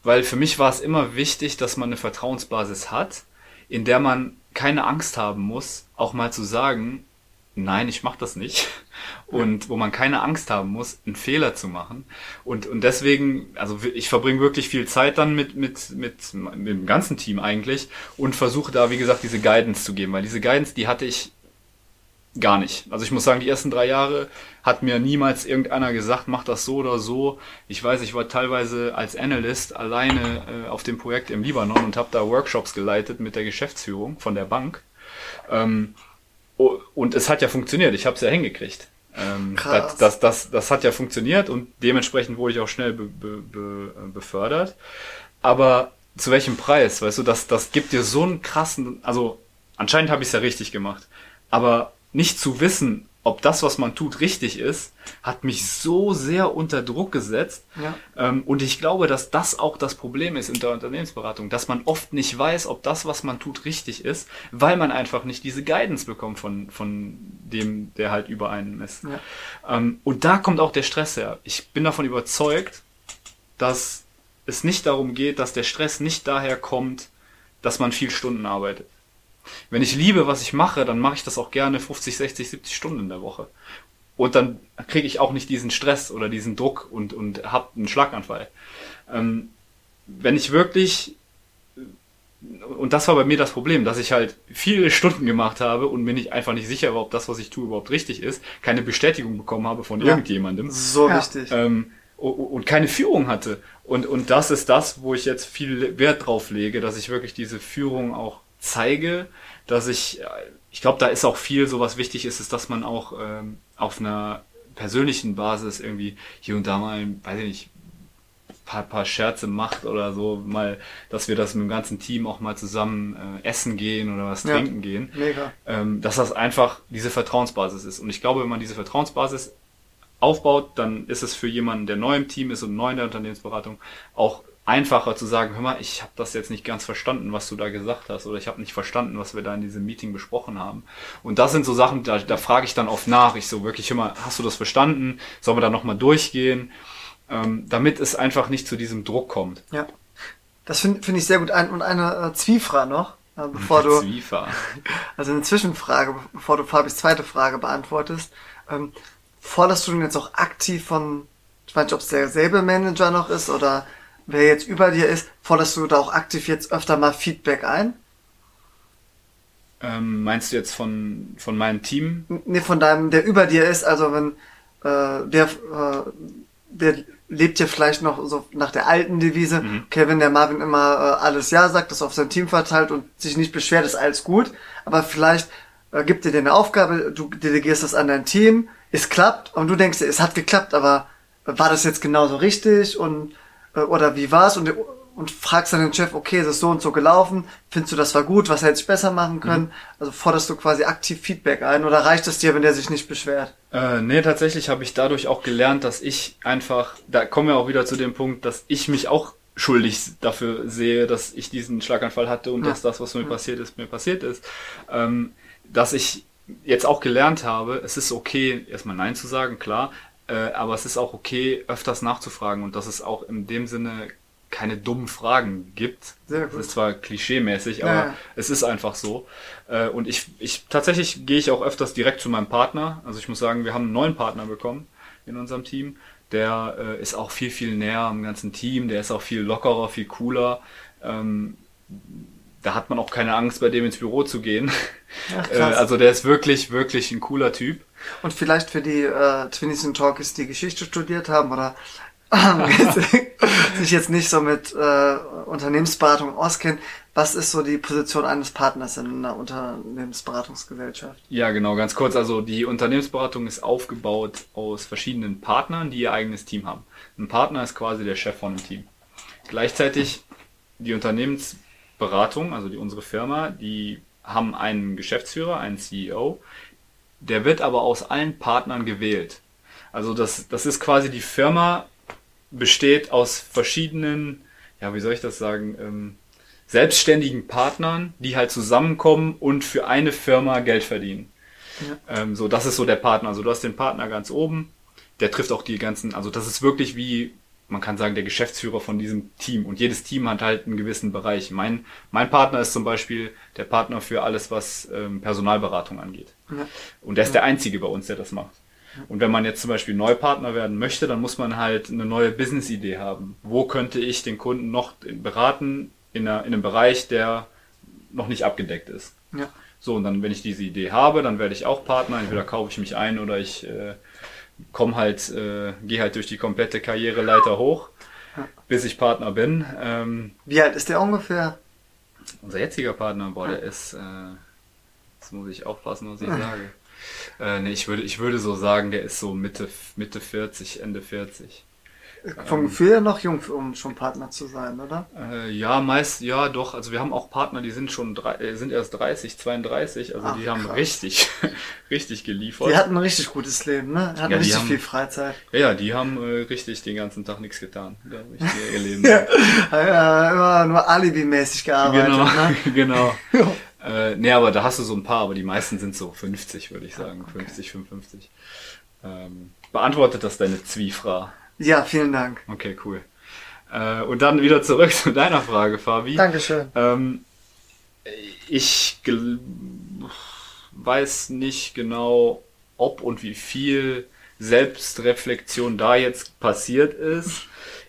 weil für mich war es immer wichtig, dass man eine Vertrauensbasis hat, in der man keine Angst haben muss, auch mal zu sagen, nein, ich mache das nicht. Und wo man keine Angst haben muss, einen Fehler zu machen. Und, und deswegen, also ich verbringe wirklich viel Zeit dann mit, mit, mit, mit dem ganzen Team eigentlich und versuche da, wie gesagt, diese Guidance zu geben. Weil diese Guidance, die hatte ich gar nicht. Also ich muss sagen, die ersten drei Jahre hat mir niemals irgendeiner gesagt, mach das so oder so. Ich weiß, ich war teilweise als Analyst alleine äh, auf dem Projekt im Libanon und habe da Workshops geleitet mit der Geschäftsführung von der Bank. Ähm, und es hat ja funktioniert. Ich habe es ja hingekriegt. Ähm, das, das, das, das hat ja funktioniert und dementsprechend wurde ich auch schnell be, be, be, befördert. Aber zu welchem Preis? Weißt du, das, das gibt dir so einen krassen, also anscheinend habe ich es ja richtig gemacht. Aber nicht zu wissen, ob das, was man tut, richtig ist, hat mich so sehr unter Druck gesetzt. Ja. Ähm, und ich glaube, dass das auch das Problem ist in der Unternehmensberatung, dass man oft nicht weiß, ob das, was man tut, richtig ist, weil man einfach nicht diese Guidance bekommt von, von dem, der halt über einem ist. Ja. Ähm, und da kommt auch der Stress her. Ich bin davon überzeugt, dass es nicht darum geht, dass der Stress nicht daher kommt, dass man viel Stunden arbeitet. Wenn ich liebe, was ich mache, dann mache ich das auch gerne 50, 60, 70 Stunden in der Woche. Und dann kriege ich auch nicht diesen Stress oder diesen Druck und, und habe einen Schlaganfall. Ähm, wenn ich wirklich, und das war bei mir das Problem, dass ich halt viele Stunden gemacht habe und mir nicht einfach nicht sicher war, ob das, was ich tue, überhaupt richtig ist, keine Bestätigung bekommen habe von ja, irgendjemandem. So ja. wichtig. Ähm, und keine Führung hatte. Und, und das ist das, wo ich jetzt viel Wert drauf lege, dass ich wirklich diese Führung auch zeige, dass ich, ich glaube, da ist auch viel, so was wichtig ist, ist, dass man auch ähm, auf einer persönlichen Basis irgendwie hier und da mal, weiß ich nicht, paar, paar Scherze macht oder so, mal, dass wir das mit dem ganzen Team auch mal zusammen äh, essen gehen oder was ja, trinken gehen. Mega. Ähm, dass das einfach diese Vertrauensbasis ist. Und ich glaube, wenn man diese Vertrauensbasis aufbaut, dann ist es für jemanden, der neu im Team ist und neu in der Unternehmensberatung, auch einfacher zu sagen, hör mal, ich habe das jetzt nicht ganz verstanden, was du da gesagt hast, oder ich habe nicht verstanden, was wir da in diesem Meeting besprochen haben. Und das sind so Sachen, da, da frage ich dann oft nach. Ich so wirklich, hör mal, hast du das verstanden? Sollen wir da nochmal durchgehen? Ähm, damit es einfach nicht zu diesem Druck kommt. Ja. Das finde find ich sehr gut. Ein, und eine äh, Zwiefra noch, äh, bevor du. Zwiefer. Also eine Zwischenfrage, bevor du Fabis zweite Frage beantwortest. Ähm, forderst du denn jetzt auch aktiv von, ich weiß nicht, ob es derselbe Manager noch ist oder wer jetzt über dir ist, forderst du da auch aktiv jetzt öfter mal Feedback ein? Ähm, meinst du jetzt von, von meinem Team? Nee, von deinem, der über dir ist, also wenn äh, der, äh, der lebt ja vielleicht noch so nach der alten Devise, mhm. okay, wenn der Marvin immer äh, alles Ja sagt, das auf sein Team verteilt und sich nicht beschwert, ist alles gut, aber vielleicht äh, gibt dir eine Aufgabe, du delegierst das an dein Team, es klappt und du denkst, es hat geklappt, aber war das jetzt genauso richtig und oder wie war's und und fragst dann den Chef, okay, ist es so und so gelaufen, findest du das war gut, was hätte ich besser machen können? Mhm. Also forderst du quasi aktiv Feedback ein oder reicht es dir, wenn der sich nicht beschwert? Äh, nee, tatsächlich habe ich dadurch auch gelernt, dass ich einfach, da kommen wir auch wieder zu dem Punkt, dass ich mich auch schuldig dafür sehe, dass ich diesen Schlaganfall hatte und ja. dass das, was mir ja. passiert ist, mir passiert ist. Ähm, dass ich jetzt auch gelernt habe, es ist okay, erstmal Nein zu sagen, klar, äh, aber es ist auch okay, öfters nachzufragen und dass es auch in dem Sinne keine dummen Fragen gibt. Sehr gut. Das ist zwar klischeemäßig, aber ja. es ist einfach so. Äh, und ich, ich tatsächlich gehe ich auch öfters direkt zu meinem Partner. Also ich muss sagen, wir haben einen neuen Partner bekommen in unserem Team. Der äh, ist auch viel, viel näher am ganzen Team, der ist auch viel lockerer, viel cooler. Ähm, da hat man auch keine Angst, bei dem ins Büro zu gehen. Ach, Äh, also der ist wirklich, wirklich ein cooler Typ. Und vielleicht für die äh, Twinnies and Talkies, die Geschichte studiert haben oder sich jetzt nicht so mit äh, Unternehmensberatung auskennen, was ist so die Position eines Partners in einer Unternehmensberatungsgesellschaft? Ja, genau, ganz kurz. Also die Unternehmensberatung ist aufgebaut aus verschiedenen Partnern, die ihr eigenes Team haben. Ein Partner ist quasi der Chef von einem Team. Gleichzeitig die Unternehmensberatung, also die, unsere Firma, die haben einen Geschäftsführer, einen CEO, der wird aber aus allen Partnern gewählt. Also das, das ist quasi die Firma besteht aus verschiedenen, ja, wie soll ich das sagen, ähm, selbstständigen Partnern, die halt zusammenkommen und für eine Firma Geld verdienen. Ähm, so, das ist so der Partner. Also du hast den Partner ganz oben, der trifft auch die ganzen, also das ist wirklich wie, man kann sagen, der Geschäftsführer von diesem Team. Und jedes Team hat halt einen gewissen Bereich. Mein, mein Partner ist zum Beispiel der Partner für alles, was ähm, Personalberatung angeht. Ja. Und der ist der Einzige bei uns, der das macht. Und wenn man jetzt zum Beispiel Neupartner werden möchte, dann muss man halt eine neue Business-Idee haben. Wo könnte ich den Kunden noch beraten in, einer, in einem Bereich, der noch nicht abgedeckt ist? Ja. So, und dann, wenn ich diese Idee habe, dann werde ich auch Partner. Entweder kaufe ich mich ein oder ich äh, komme halt, äh, gehe halt durch die komplette Karriereleiter hoch, bis ich Partner bin. Ähm, Wie alt ist der ungefähr? unser jetziger Partner, boah, der ist, äh, jetzt muss ich aufpassen, was ich sage. Äh, nee, ich würde, ich würde so sagen, der ist so Mitte, Mitte 40, Ende 40. Vom Gefühl her noch jung, um schon Partner zu sein, oder? Äh, ja, meist, ja, doch. Also wir haben auch Partner, die sind schon, drei, äh, sind erst 30, 32. Also Ach, die haben krass. richtig, richtig geliefert. Die hatten ein richtig gutes Leben, ne? Hatten Ja, die richtig haben- viel Freizeit. Ja, ja, die haben äh, richtig den ganzen Tag nichts getan. Ja, ihr Leben. Ja, äh, immer nur Alibi-mäßig gearbeitet, Genau, ne? genau. Ja. Äh, nee, aber da hast du so ein paar, aber die meisten sind so 50, würde ich sagen. 50, 55. Ähm, beantwortet das deine Zwiefra? Ja, vielen Dank. Okay, cool. Äh, und dann wieder zurück zu deiner Frage, Fabi. Dankeschön. Ähm, ich weiß nicht genau, ob und wie viel Selbstreflexion da jetzt passiert ist.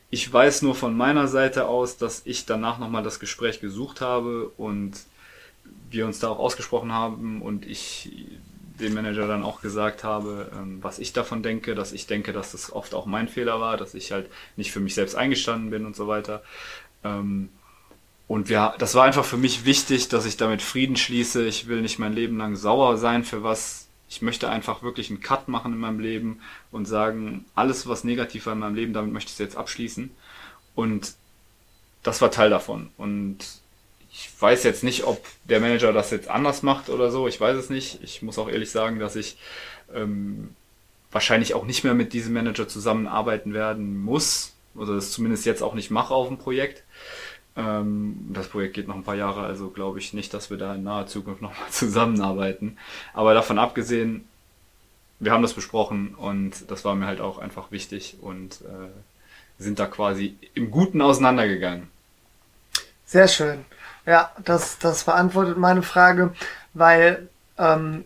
Ich weiß nur von meiner Seite aus, dass ich danach nochmal das Gespräch gesucht habe und wir uns da auch ausgesprochen haben und ich dem Manager dann auch gesagt habe, ähm, was ich davon denke, dass ich denke, dass das oft auch mein Fehler war, dass ich halt nicht für mich selbst eingestanden bin und so weiter. Ähm, und wir, das war einfach für mich wichtig, dass ich damit Frieden schließe. Ich will nicht mein Leben lang sauer sein für was. Ich möchte einfach wirklich einen Cut machen in meinem Leben und sagen, alles, was negativ war in meinem Leben, damit möchte ich es jetzt abschließen. Und das war Teil davon. Und ich weiß jetzt nicht, ob der Manager das jetzt anders macht oder so. Ich weiß es nicht. Ich muss auch ehrlich sagen, dass ich ähm, wahrscheinlich auch nicht mehr mit diesem Manager zusammenarbeiten werden muss. Oder das zumindest jetzt auch nicht mache auf dem Projekt. Ähm, das Projekt geht noch ein paar Jahre, also glaube ich nicht, dass wir da in naher Zukunft nochmal zusammenarbeiten. Aber davon abgesehen, wir haben das besprochen und das war mir halt auch einfach wichtig und äh, sind da quasi im Guten auseinandergegangen. Sehr schön. Ja, das, das beantwortet meine Frage, weil ähm,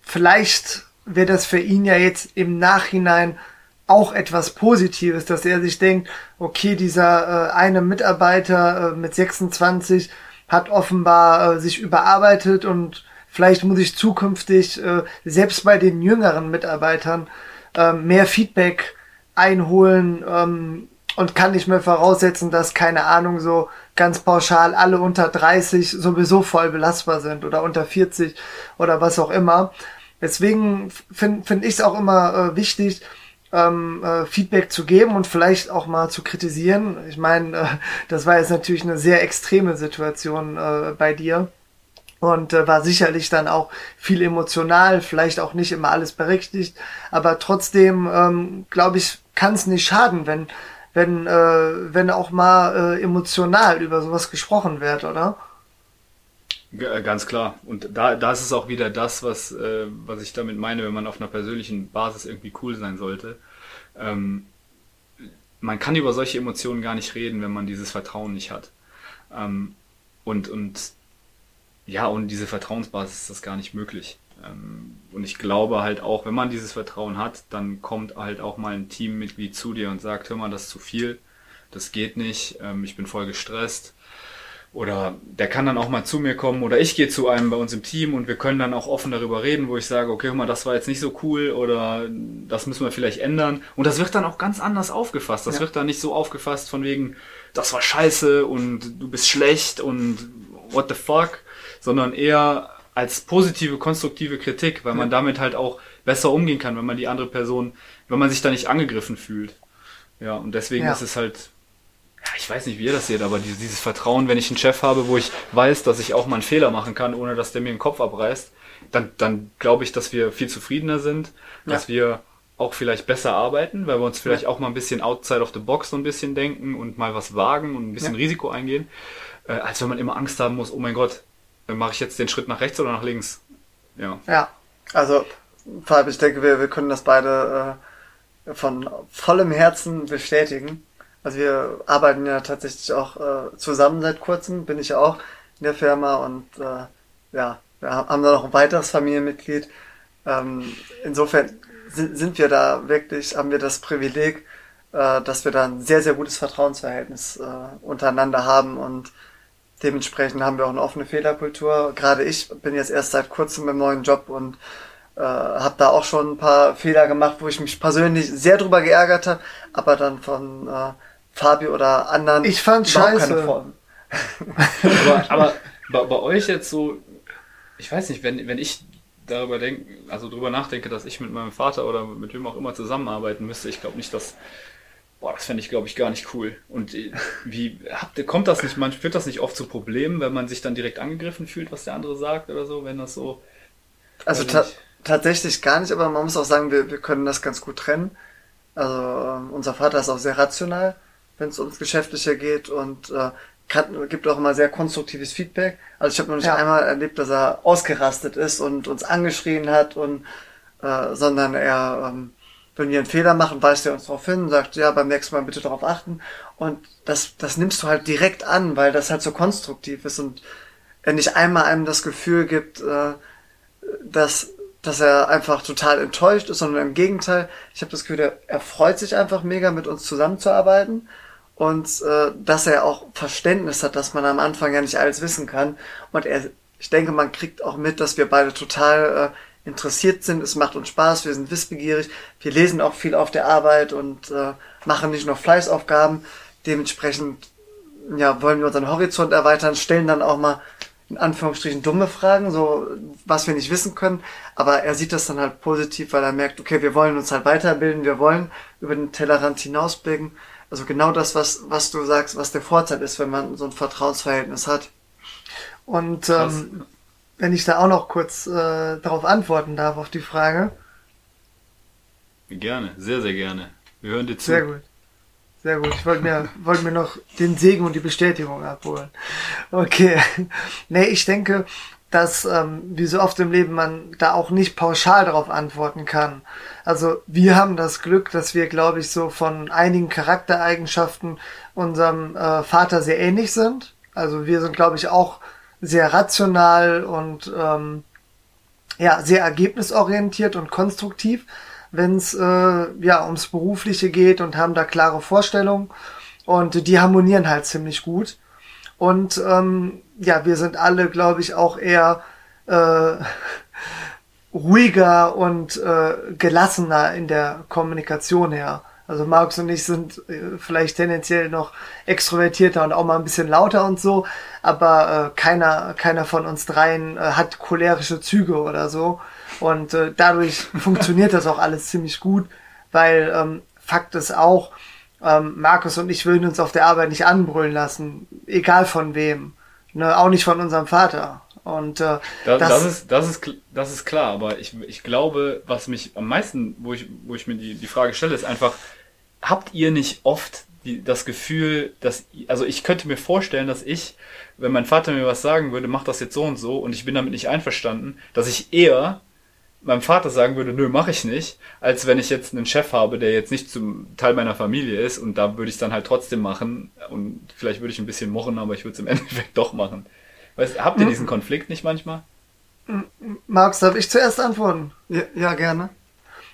vielleicht wäre das für ihn ja jetzt im Nachhinein auch etwas Positives, dass er sich denkt, okay, dieser äh, eine Mitarbeiter äh, mit 26 hat offenbar äh, sich überarbeitet und vielleicht muss ich zukünftig äh, selbst bei den jüngeren Mitarbeitern äh, mehr Feedback einholen ähm, und kann nicht mehr voraussetzen, dass, keine Ahnung, so ganz pauschal alle unter 30 sowieso voll belastbar sind oder unter 40 oder was auch immer. Deswegen finde find ich es auch immer äh, wichtig, ähm, äh, Feedback zu geben und vielleicht auch mal zu kritisieren. Ich meine, äh, das war jetzt natürlich eine sehr extreme Situation äh, bei dir und äh, war sicherlich dann auch viel emotional, vielleicht auch nicht immer alles berechtigt, aber trotzdem ähm, glaube ich, kann es nicht schaden, wenn wenn äh, wenn auch mal äh, emotional über sowas gesprochen wird, oder? Äh, Ganz klar. Und da, da ist es auch wieder das, was, äh, was ich damit meine, wenn man auf einer persönlichen Basis irgendwie cool sein sollte. Ähm, man kann über solche Emotionen gar nicht reden, wenn man dieses Vertrauen nicht hat. Ähm, und, und ja, und diese Vertrauensbasis ist das gar nicht möglich. Ähm, und ich glaube halt auch, wenn man dieses Vertrauen hat, dann kommt halt auch mal ein Teammitglied zu dir und sagt, hör mal, das ist zu viel, das geht nicht, ähm, ich bin voll gestresst oder der kann dann auch mal zu mir kommen oder ich gehe zu einem bei uns im Team und wir können dann auch offen darüber reden, wo ich sage, okay, guck mal, das war jetzt nicht so cool oder das müssen wir vielleicht ändern. Und das wird dann auch ganz anders aufgefasst. Das ja. wird dann nicht so aufgefasst von wegen, das war scheiße und du bist schlecht und what the fuck, sondern eher als positive, konstruktive Kritik, weil man damit halt auch besser umgehen kann, wenn man die andere Person, wenn man sich da nicht angegriffen fühlt. Ja, und deswegen ja. ist es halt ja, ich weiß nicht, wie ihr das seht, aber dieses Vertrauen, wenn ich einen Chef habe, wo ich weiß, dass ich auch mal einen Fehler machen kann, ohne dass der mir den Kopf abreißt, dann, dann glaube ich, dass wir viel zufriedener sind, ja. dass wir auch vielleicht besser arbeiten, weil wir uns vielleicht auch mal ein bisschen outside of the box so ein bisschen denken und mal was wagen und ein bisschen. Risiko eingehen, äh, als wenn man immer Angst haben muss, oh mein Gott, mache ich jetzt den Schritt nach rechts oder nach links? Ja. Ja, also ich denke, wir, wir können das beide äh, von vollem Herzen bestätigen. Also wir arbeiten ja tatsächlich auch äh, zusammen seit kurzem, bin ich auch in der Firma und äh, ja, wir haben da noch ein weiteres Familienmitglied. Ähm, insofern sind, sind wir da wirklich, haben wir das Privileg, äh, dass wir da ein sehr, sehr gutes Vertrauensverhältnis äh, untereinander haben und dementsprechend haben wir auch eine offene Fehlerkultur. Gerade ich bin jetzt erst seit kurzem im neuen Job und äh, habe da auch schon ein paar Fehler gemacht, wo ich mich persönlich sehr drüber geärgert habe, aber dann von äh, Fabio oder anderen. Ich fand scheiße. aber, aber bei, bei, euch jetzt so, ich weiß nicht, wenn, wenn ich darüber denke, also darüber nachdenke, dass ich mit meinem Vater oder mit wem auch immer zusammenarbeiten müsste, ich glaube nicht, dass Boah, das fände ich, glaube ich, gar nicht cool. Und äh, wie habt kommt das nicht, man führt das nicht oft zu Problemen, wenn man sich dann direkt angegriffen fühlt, was der andere sagt oder so, wenn das so. Also ta tatsächlich gar nicht, aber man muss auch sagen, wir, wir können das ganz gut trennen. Also äh, unser Vater ist auch sehr rational wenn es ums Geschäftliche geht und äh, kann, gibt auch immer sehr konstruktives Feedback. Also ich habe noch nicht ja. einmal erlebt, dass er ausgerastet ist und uns angeschrien hat und äh, sondern er, ähm, wenn wir einen Fehler machen, weist er uns darauf hin, sagt, ja, beim nächsten Mal bitte darauf achten. Und das, das nimmst du halt direkt an, weil das halt so konstruktiv ist und er nicht einmal einem das Gefühl gibt, äh, dass dass er einfach total enttäuscht ist, sondern im Gegenteil, ich habe das Gefühl, er, er freut sich einfach mega, mit uns zusammenzuarbeiten und äh, dass er auch Verständnis hat, dass man am Anfang ja nicht alles wissen kann. Und er, ich denke, man kriegt auch mit, dass wir beide total äh, interessiert sind. Es macht uns Spaß, wir sind wissbegierig, wir lesen auch viel auf der Arbeit und äh, machen nicht nur Fleißaufgaben. Dementsprechend ja, wollen wir unseren Horizont erweitern, stellen dann auch mal in Anführungsstrichen dumme Fragen, so was wir nicht wissen können. Aber er sieht das dann halt positiv, weil er merkt, okay, wir wollen uns halt weiterbilden, wir wollen über den Tellerrand hinausblicken. Also genau das, was, was du sagst, was der Vorteil ist, wenn man so ein Vertrauensverhältnis hat. Und ähm, wenn ich da auch noch kurz äh, darauf antworten darf, auf die Frage. Gerne, sehr, sehr gerne. Wir hören dir zu. Sehr gut. Sehr gut. Ich wollte mir, wollte mir noch den Segen und die Bestätigung abholen. Okay. Nee, ich denke, dass ähm, wie so oft im Leben man da auch nicht pauschal darauf antworten kann. Also wir haben das Glück, dass wir, glaube ich, so von einigen Charaktereigenschaften unserem äh, Vater sehr ähnlich sind. Also wir sind, glaube ich, auch sehr rational und ähm, ja sehr ergebnisorientiert und konstruktiv, wenn es äh, ja ums Berufliche geht und haben da klare Vorstellungen und die harmonieren halt ziemlich gut. Und ähm, ja, wir sind alle, glaube ich, auch eher äh, ruhiger und äh, gelassener in der Kommunikation her. Also Markus und ich sind äh, vielleicht tendenziell noch extrovertierter und auch mal ein bisschen lauter und so, aber äh, keiner, keiner von uns dreien äh, hat cholerische Züge oder so. Und äh, dadurch funktioniert das auch alles ziemlich gut, weil ähm, Fakt ist auch, ähm, Markus und ich würden uns auf der Arbeit nicht anbrüllen lassen, egal von wem. Ne, auch nicht von unserem Vater. Und äh, das, das, das, ist, das, ist, das ist klar, aber ich, ich glaube, was mich am meisten, wo ich, wo ich mir die, die Frage stelle, ist einfach, habt ihr nicht oft die, das Gefühl, dass, also ich könnte mir vorstellen, dass ich, wenn mein Vater mir was sagen würde, mach das jetzt so und so und ich bin damit nicht einverstanden, dass ich eher meinem Vater sagen würde, nö, mache ich nicht, als wenn ich jetzt einen Chef habe, der jetzt nicht zum Teil meiner Familie ist und da würde ich es dann halt trotzdem machen und vielleicht würde ich ein bisschen mochen, aber ich würde es im Endeffekt doch machen. Weißt, habt ihr hm. diesen Konflikt nicht manchmal? Max, darf ich zuerst antworten? Ja, ja, gerne.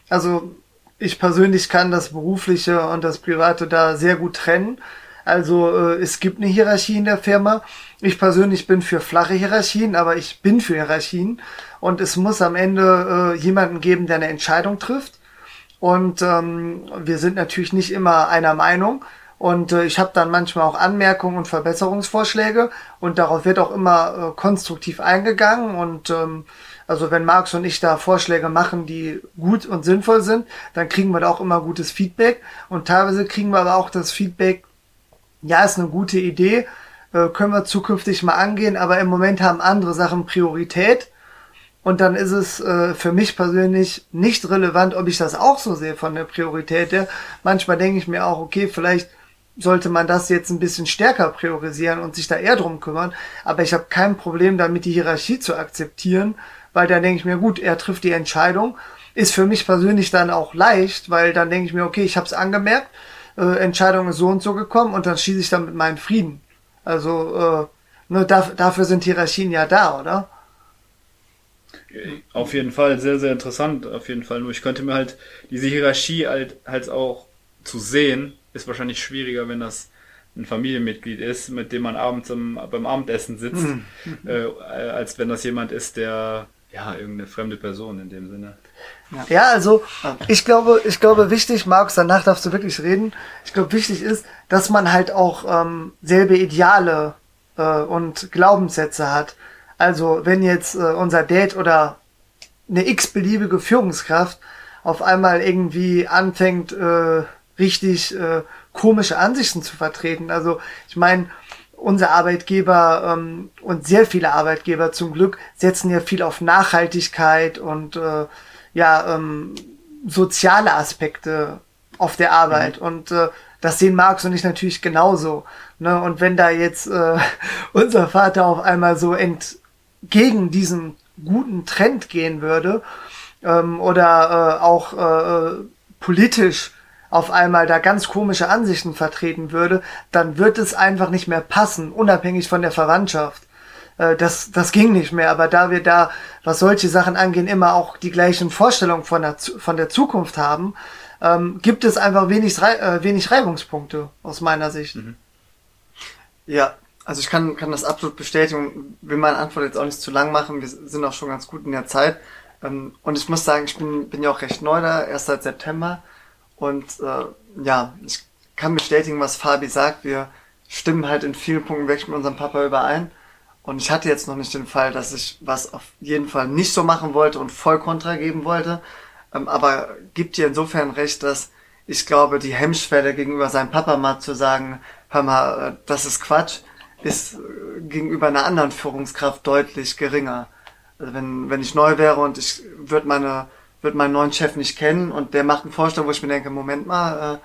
Also, ich persönlich kann das Berufliche und das Private da sehr gut trennen. Also äh, es gibt eine Hierarchie in der Firma. Ich persönlich bin für flache Hierarchien, aber ich bin für Hierarchien. Und es muss am Ende äh, jemanden geben, der eine Entscheidung trifft. Und ähm, wir sind natürlich nicht immer einer Meinung. Und äh, ich habe dann manchmal auch Anmerkungen und Verbesserungsvorschläge. Und darauf wird auch immer äh, konstruktiv eingegangen. Und ähm, also wenn Marx und ich da Vorschläge machen, die gut und sinnvoll sind, dann kriegen wir da auch immer gutes Feedback. Und teilweise kriegen wir aber auch das Feedback, ja, ist eine gute Idee, äh, können wir zukünftig mal angehen, aber im Moment haben andere Sachen Priorität. Und dann ist es äh, für mich persönlich nicht relevant, ob ich das auch so sehe von der Priorität her. Manchmal denke ich mir auch, okay, vielleicht sollte man das jetzt ein bisschen stärker priorisieren und sich da eher drum kümmern. Aber ich habe kein Problem damit, die Hierarchie zu akzeptieren, weil dann denke ich mir, gut, er trifft die Entscheidung. Ist für mich persönlich dann auch leicht, weil dann denke ich mir, okay, ich habe es angemerkt, äh, Entscheidung ist so und so gekommen und dann schieße ich dann mit meinen Frieden. Also äh, ne, da, dafür sind Hierarchien ja da, oder? Auf jeden Fall, sehr, sehr interessant, auf jeden Fall. Nur ich könnte mir halt diese Hierarchie halt, halt auch zu sehen, ist wahrscheinlich schwieriger, wenn das ein Familienmitglied ist, mit dem man abends im, beim Abendessen sitzt, mhm. äh, als wenn das jemand ist, der ja irgendeine fremde Person in dem Sinne. Ja, ja also ich glaube, ich glaube wichtig, Markus, danach darfst du wirklich reden. Ich glaube wichtig ist, dass man halt auch ähm, selbe Ideale äh, und Glaubenssätze hat. Also wenn jetzt äh, unser Date oder eine x-beliebige Führungskraft auf einmal irgendwie anfängt, äh, richtig äh, komische Ansichten zu vertreten. Also ich meine, unser Arbeitgeber ähm, und sehr viele Arbeitgeber zum Glück setzen ja viel auf Nachhaltigkeit und äh, ja ähm, soziale Aspekte auf der Arbeit. Mhm. Und äh, das sehen Marx und ich natürlich genauso. Ne? Und wenn da jetzt äh, unser Vater auf einmal so ent gegen diesen guten Trend gehen würde ähm, oder äh, auch äh, politisch auf einmal da ganz komische Ansichten vertreten würde, dann wird es einfach nicht mehr passen, unabhängig von der Verwandtschaft. Äh, das, das ging nicht mehr, aber da wir da, was solche Sachen angehen, immer auch die gleichen Vorstellungen von der, von der Zukunft haben, ähm, gibt es einfach wenig, äh, wenig Reibungspunkte aus meiner Sicht. Mhm. Ja, also ich kann, kann das absolut bestätigen. Will meine Antwort jetzt auch nicht zu lang machen. Wir sind auch schon ganz gut in der Zeit. Ähm, und ich muss sagen, ich bin, bin ja auch recht neu da, erst seit September. Und äh, ja, ich kann bestätigen, was Fabi sagt. Wir stimmen halt in vielen Punkten wirklich mit unserem Papa überein. Und ich hatte jetzt noch nicht den Fall, dass ich was auf jeden Fall nicht so machen wollte und voll kontra geben wollte. Ähm, aber gibt dir insofern recht, dass ich glaube, die Hemmschwelle gegenüber seinem Papa mal zu sagen, hör mal, äh, das ist Quatsch, ist äh, gegenüber einer anderen Führungskraft deutlich geringer. Also wenn, wenn ich neu wäre und ich würde meine, würde meinen neuen Chef nicht kennen und der macht einen Vorschlag, wo ich mir denke, Moment mal, äh,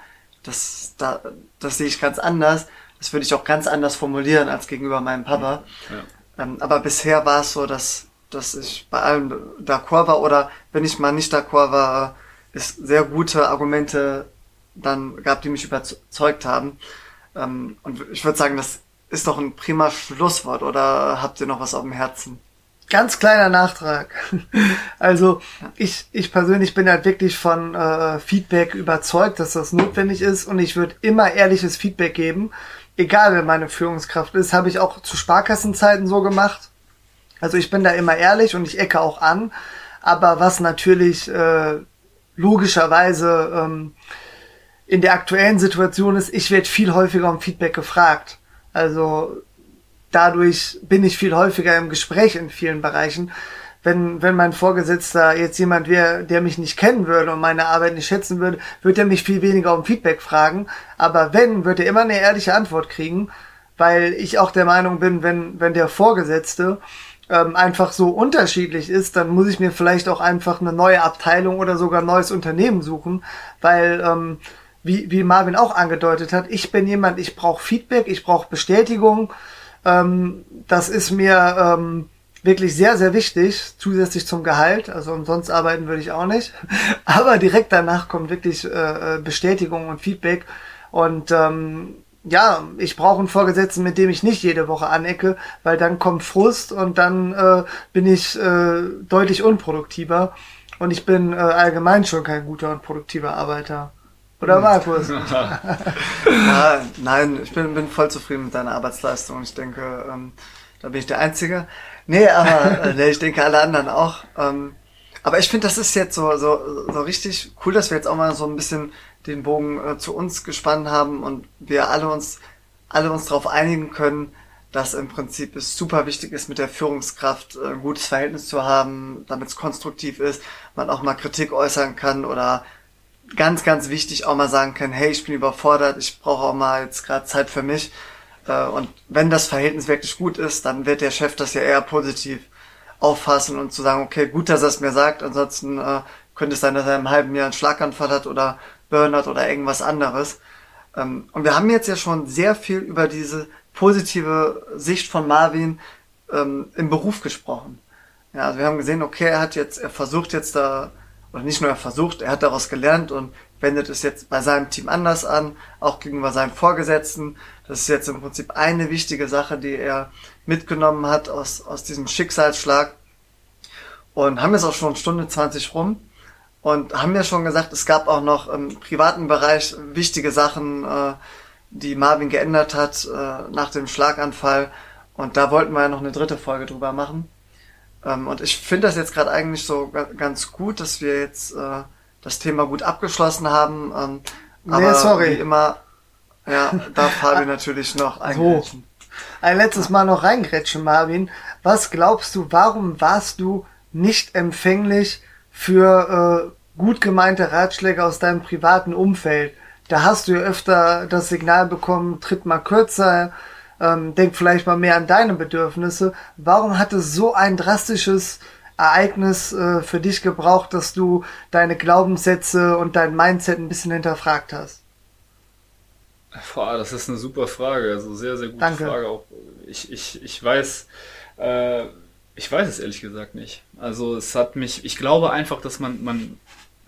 das, da, das sehe ich ganz anders. Das würde ich auch ganz anders formulieren als gegenüber meinem Papa. Ja. Ähm, aber bisher war es so, dass, dass ich bei allem d'accord war oder wenn ich mal nicht d'accord war, es sehr gute Argumente dann gab, die mich überzeugt haben. Ähm, und ich würde sagen, das ist doch ein prima Schlusswort oder habt ihr noch was auf dem Herzen? Ganz kleiner Nachtrag. Also ich, ich persönlich bin halt wirklich von äh, Feedback überzeugt, dass das notwendig ist und ich würde immer ehrliches Feedback geben, egal wer meine Führungskraft ist. Habe ich auch zu Sparkassenzeiten so gemacht. Also ich bin da immer ehrlich und ich ecke auch an. Aber was natürlich äh, logischerweise ähm, in der aktuellen Situation ist, ich werde viel häufiger um Feedback gefragt. Also dadurch bin ich viel häufiger im Gespräch in vielen Bereichen. Wenn, wenn mein Vorgesetzter jetzt jemand wäre, der mich nicht kennen würde und meine Arbeit nicht schätzen würde, würde er mich viel weniger um Feedback fragen. Aber wenn, würde er immer eine ehrliche Antwort kriegen, weil ich auch der Meinung bin, wenn, wenn der Vorgesetzte ähm, einfach so unterschiedlich ist, dann muss ich mir vielleicht auch einfach eine neue Abteilung oder sogar ein neues Unternehmen suchen, weil ähm, wie, wie Marvin auch angedeutet hat, ich bin jemand, ich brauche Feedback, ich brauche Bestätigung. Ähm, das ist mir ähm, wirklich sehr, sehr wichtig, zusätzlich zum Gehalt. Also umsonst arbeiten würde ich auch nicht. Aber direkt danach kommt wirklich äh, äh, Bestätigung und Feedback. Und ähm, ja, ich brauche einen Vorgesetzten, mit dem ich nicht jede Woche anecke, weil dann kommt Frust und dann äh, bin ich äh, deutlich unproduktiver. Und ich bin äh, allgemein schon kein guter und produktiver Arbeiter. Oder Markus? ja, nein, ich bin, bin voll zufrieden mit deiner Arbeitsleistung. Ich denke, ähm, da bin ich der Einzige. Nee, aber äh, nee, ich denke alle anderen auch. Ähm, aber ich finde, das ist jetzt so, so, so richtig cool, dass wir jetzt auch mal so ein bisschen den Bogen äh, zu uns gespannt haben und wir alle uns, alle uns darauf einigen können, dass im Prinzip es super wichtig ist, mit der Führungskraft äh, ein gutes Verhältnis zu haben, damit es konstruktiv ist, man auch mal Kritik äußern kann oder ganz, ganz wichtig auch mal sagen kann, hey, ich bin überfordert, ich brauche auch mal jetzt gerade Zeit für mich. Äh, und wenn das Verhältnis wirklich gut ist, dann wird der Chef das ja eher positiv auffassen und zu sagen, okay, gut, dass er es mir sagt, ansonsten äh, könnte es sein, dass er im halben Jahr einen Schlaganfall hat oder Burnout oder irgendwas anderes. Ähm, und wir haben jetzt ja schon sehr viel über diese positive Sicht von Marvin ähm, im Beruf gesprochen. Ja, also wir haben gesehen, okay, er hat jetzt, er versucht jetzt da, oder nicht nur er versucht, er hat daraus gelernt und wendet es jetzt bei seinem Team anders an, auch gegenüber seinen Vorgesetzten. Das ist jetzt im Prinzip eine wichtige Sache, die er mitgenommen hat aus, aus diesem Schicksalsschlag. Und haben jetzt auch schon Stunde 20 rum und haben ja schon gesagt, es gab auch noch im privaten Bereich wichtige Sachen, äh, die Marvin geändert hat äh, nach dem Schlaganfall. Und da wollten wir ja noch eine dritte Folge drüber machen. Ähm, und ich finde das jetzt gerade eigentlich so ganz gut, dass wir jetzt äh, das Thema gut abgeschlossen haben. Ähm, aber nee, sorry. wie immer, ja, darf Fabi natürlich noch eingrätschen. So. Ein letztes Mal noch reingrätschen, Marvin. Was glaubst du, warum warst du nicht empfänglich für äh, gut gemeinte Ratschläge aus deinem privaten Umfeld? Da hast du ja öfter das Signal bekommen, tritt mal kürzer, ähm, denk vielleicht mal mehr an deine Bedürfnisse. Warum hat es so ein drastisches Ereignis äh, für dich gebraucht, dass du deine Glaubenssätze und dein Mindset ein bisschen hinterfragt hast? Boah, das ist eine super Frage, also sehr, sehr gute Danke. Frage. Auch ich, ich, ich weiß, äh, ich weiß es ehrlich gesagt nicht. Also es hat mich, ich glaube einfach, dass man, man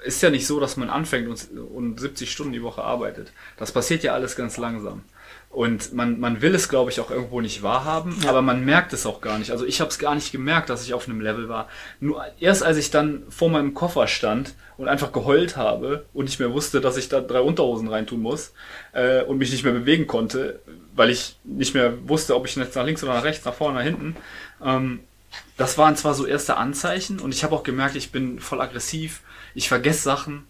ist ja nicht so, dass man anfängt und, und 70 Stunden die Woche arbeitet. Das passiert ja alles ganz langsam. Und man, man will es, glaube ich, auch irgendwo nicht wahrhaben, ja. aber man merkt es auch gar nicht. Also ich habe es gar nicht gemerkt, dass ich auf einem Level war. Nur erst als ich dann vor meinem Koffer stand und einfach geheult habe und nicht mehr wusste, dass ich da drei Unterhosen reintun muss äh, und mich nicht mehr bewegen konnte, weil ich nicht mehr wusste, ob ich jetzt nach links oder nach rechts, nach vorne, nach hinten. Ähm, das waren zwar so erste Anzeichen und ich habe auch gemerkt, ich bin voll aggressiv, ich vergesse Sachen.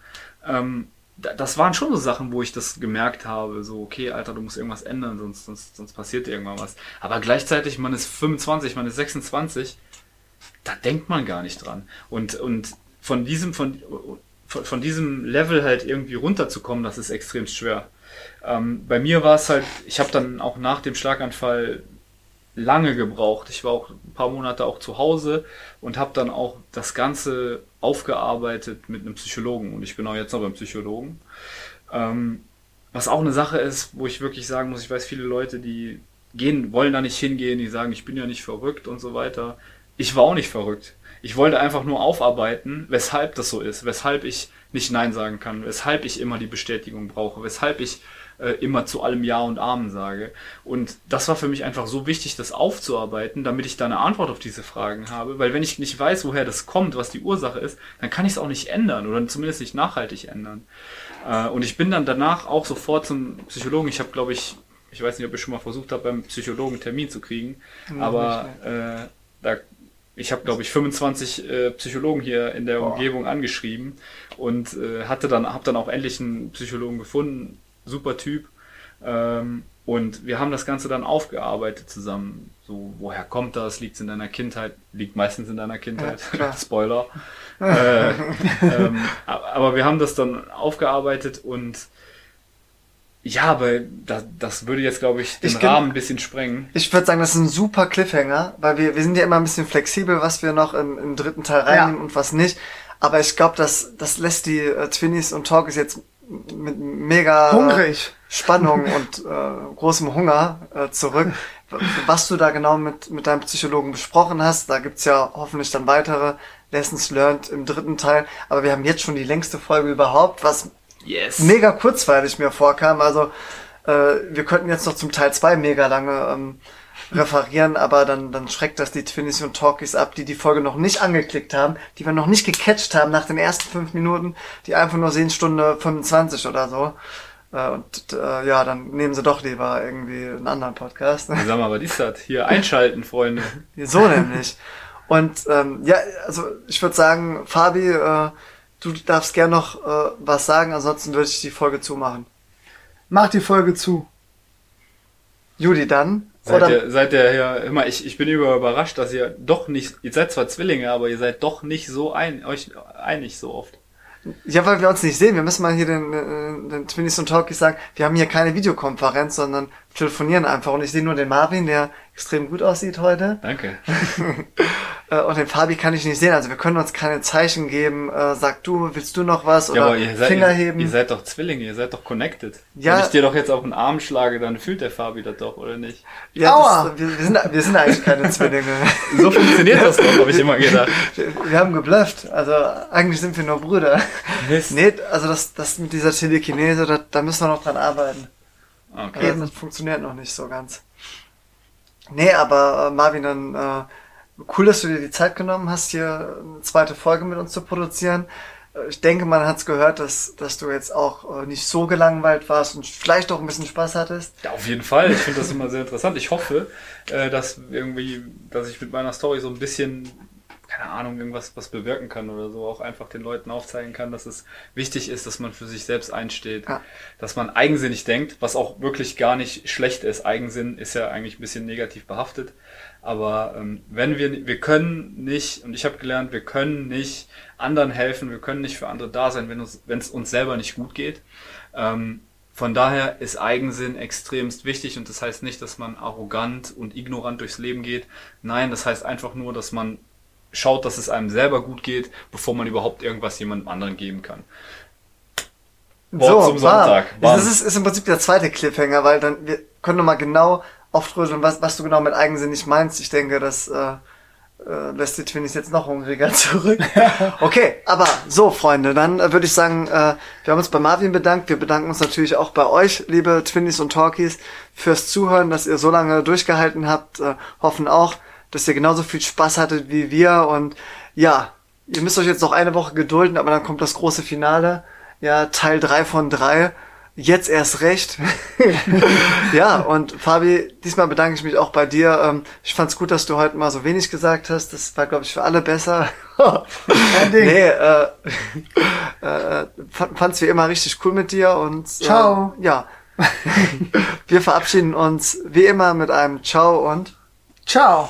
Ähm, das waren schon so Sachen, wo ich das gemerkt habe, so, okay, Alter, du musst irgendwas ändern, sonst, sonst, sonst passiert irgendwann was. Aber gleichzeitig, man ist 25, man ist 26, da denkt man gar nicht dran. Und, und von diesem, von, von, von diesem Level halt irgendwie runterzukommen, das ist extrem schwer. Ähm, bei mir war es halt, ich habe dann auch nach dem Schlaganfall lange gebraucht. Ich war auch ein paar Monate auch zu Hause und habe dann auch das Ganze aufgearbeitet mit einem Psychologen. Und ich bin auch jetzt noch beim Psychologen. Ähm, was auch eine Sache ist, wo ich wirklich sagen muss, ich weiß viele Leute, die gehen, wollen da nicht hingehen, die sagen, ich bin ja nicht verrückt und so weiter. Ich war auch nicht verrückt. Ich wollte einfach nur aufarbeiten, weshalb das so ist, weshalb ich nicht Nein sagen kann, weshalb ich immer die Bestätigung brauche, weshalb ich äh, immer zu allem Ja und Amen sage. Und das war für mich einfach so wichtig, das aufzuarbeiten, damit ich da eine Antwort auf diese Fragen habe. Weil wenn ich nicht weiß, woher das kommt, was die Ursache ist, dann kann ich es auch nicht ändern oder zumindest nicht nachhaltig ändern. Äh, und ich bin dann danach auch sofort zum Psychologen. Ich habe, glaube ich, ich weiß nicht, ob ich schon mal versucht habe, beim Psychologen einen Termin zu kriegen, ja, aber äh, da ich habe, glaube ich, 25 äh, Psychologen hier in der Boah. Umgebung angeschrieben und äh, hatte dann, habe dann auch endlich einen Psychologen gefunden, super Typ. Ähm, und wir haben das Ganze dann aufgearbeitet zusammen. So, woher kommt das? Liegt es in deiner Kindheit? Liegt meistens in deiner Kindheit. Ja, Spoiler. äh, ähm, aber wir haben das dann aufgearbeitet und ja, aber das, das würde jetzt, glaube ich, den ich Rahmen ein bisschen sprengen. Ich würde sagen, das ist ein super Cliffhanger, weil wir, wir sind ja immer ein bisschen flexibel, was wir noch im, im dritten Teil reinnehmen ja. und was nicht. Aber ich glaube, das, das lässt die äh, Twinnies und Talkies jetzt mit mega Hungrig. Spannung und äh, großem Hunger äh, zurück. Was du da genau mit, mit deinem Psychologen besprochen hast, da gibt's ja hoffentlich dann weitere Lessons learned im dritten Teil. Aber wir haben jetzt schon die längste Folge überhaupt, was yes. mega kurzweilig mir vorkam. Also äh, wir könnten jetzt noch zum Teil zwei mega lange ähm, referieren, aber dann, dann schreckt das die Twinnies und Talkies ab, die die Folge noch nicht angeklickt haben, die wir noch nicht gecatcht haben nach den ersten fünf Minuten, die einfach nur sehen Stunde 25 oder so. Äh, Und äh, ja, dann nehmen sie doch lieber irgendwie einen anderen Podcast. Sag mal, was ist das? Hier einschalten, Freunde. So nämlich. Und ähm, ja, also ich würde sagen, Fabi, äh, du darfst gern noch äh, was sagen, ansonsten würde ich die Folge zumachen. Mach die Folge zu. Judy, dann? Seid Oder, ihr, seid ihr ja immer, ich, ich bin über überrascht, dass ihr doch nicht, ihr seid zwar Zwillinge, aber ihr seid doch nicht so ein, euch einig so oft. ja, weil wir uns nicht sehen. Wir müssen mal hier den, äh, den Twinnies und Talkies sagen, wir haben hier keine Videokonferenz, sondern telefonieren einfach. Und ich sehe nur den Marvin, der extrem gut aussieht heute. Danke. Äh, und den Fabi kann ich nicht sehen. Also wir können uns keine Zeichen geben. Äh, sag du, willst du noch was? Oder Ja, aber ihr seid, Finger ihr, heben. ihr seid doch Zwillinge, ihr seid doch connected. Ja. Wenn ich dir doch jetzt auf den Arm schlage, dann fühlt der Fabi das doch, oder nicht? ja, Aua! das, wir, wir, sind, wir sind eigentlich keine Zwillinge. So funktioniert das doch, habe ich immer gedacht. Wir, wir haben geblufft. Also eigentlich sind wir nur Brüder. Mist. Nee, also das, das mit dieser Telekinese, da, da müssen wir noch dran arbeiten. Okay. Also das funktioniert noch nicht so ganz. Nee, aber äh, Marvin, dann äh, cool, dass du dir die Zeit genommen hast, hier eine zweite Folge mit uns zu produzieren. Äh, Ich denke, man hat's gehört, dass, dass du jetzt auch äh, nicht so gelangweilt warst und vielleicht auch ein bisschen Spaß hattest. Ja, auf jeden Fall. Ich finde das immer sehr interessant. Ich hoffe, äh, dass irgendwie, dass ich mit meiner Story so ein bisschen, keine Ahnung, irgendwas was bewirken kann oder so, auch einfach den Leuten aufzeigen kann, dass es wichtig ist, dass man für sich selbst einsteht, Ja. dass man eigensinnig denkt, was auch wirklich gar nicht schlecht ist. Eigensinn ist ja eigentlich ein bisschen negativ behaftet. Aber ähm, wenn wir, wir können nicht, und ich habe gelernt, wir können nicht anderen helfen, wir können nicht für andere da sein, wenn uns, wenn es uns selber nicht gut geht. Ähm, von daher ist Eigensinn extremst wichtig und das heißt nicht, dass man arrogant und ignorant durchs Leben geht. Nein, das heißt einfach nur, dass man schaut, dass es einem selber gut geht, bevor man überhaupt irgendwas jemandem anderen geben kann. Wort zum bam. Sonntag. Bam. Das ist, ist im Prinzip der zweite Cliffhanger, weil dann wir können nochmal genau aufdröseln, was, was du genau mit eigensinnig meinst. Ich denke, das äh, äh, lässt die Twinnies jetzt noch hungriger zurück. Okay, aber so, Freunde, dann äh, würde ich sagen, äh, wir haben uns bei Marvin bedankt. Wir bedanken uns natürlich auch bei euch, liebe Twinnies und Talkies, fürs Zuhören, dass ihr so lange durchgehalten habt. Äh, hoffen auch, dass ihr genauso viel Spaß hattet wie wir. Und ja, ihr müsst euch jetzt noch eine Woche gedulden, aber dann kommt das große Finale. Ja, Teil drei von drei. Jetzt erst recht. ja, und Fabi, diesmal bedanke ich mich auch bei dir. Ähm, Ich fand's gut, dass du heute mal so wenig gesagt hast. Das war, glaube ich, für alle besser. Nee, äh, äh, fand- fand's wie immer richtig cool mit dir und äh, Ciao. ja. Wir verabschieden uns wie immer mit einem Ciao und Ciao.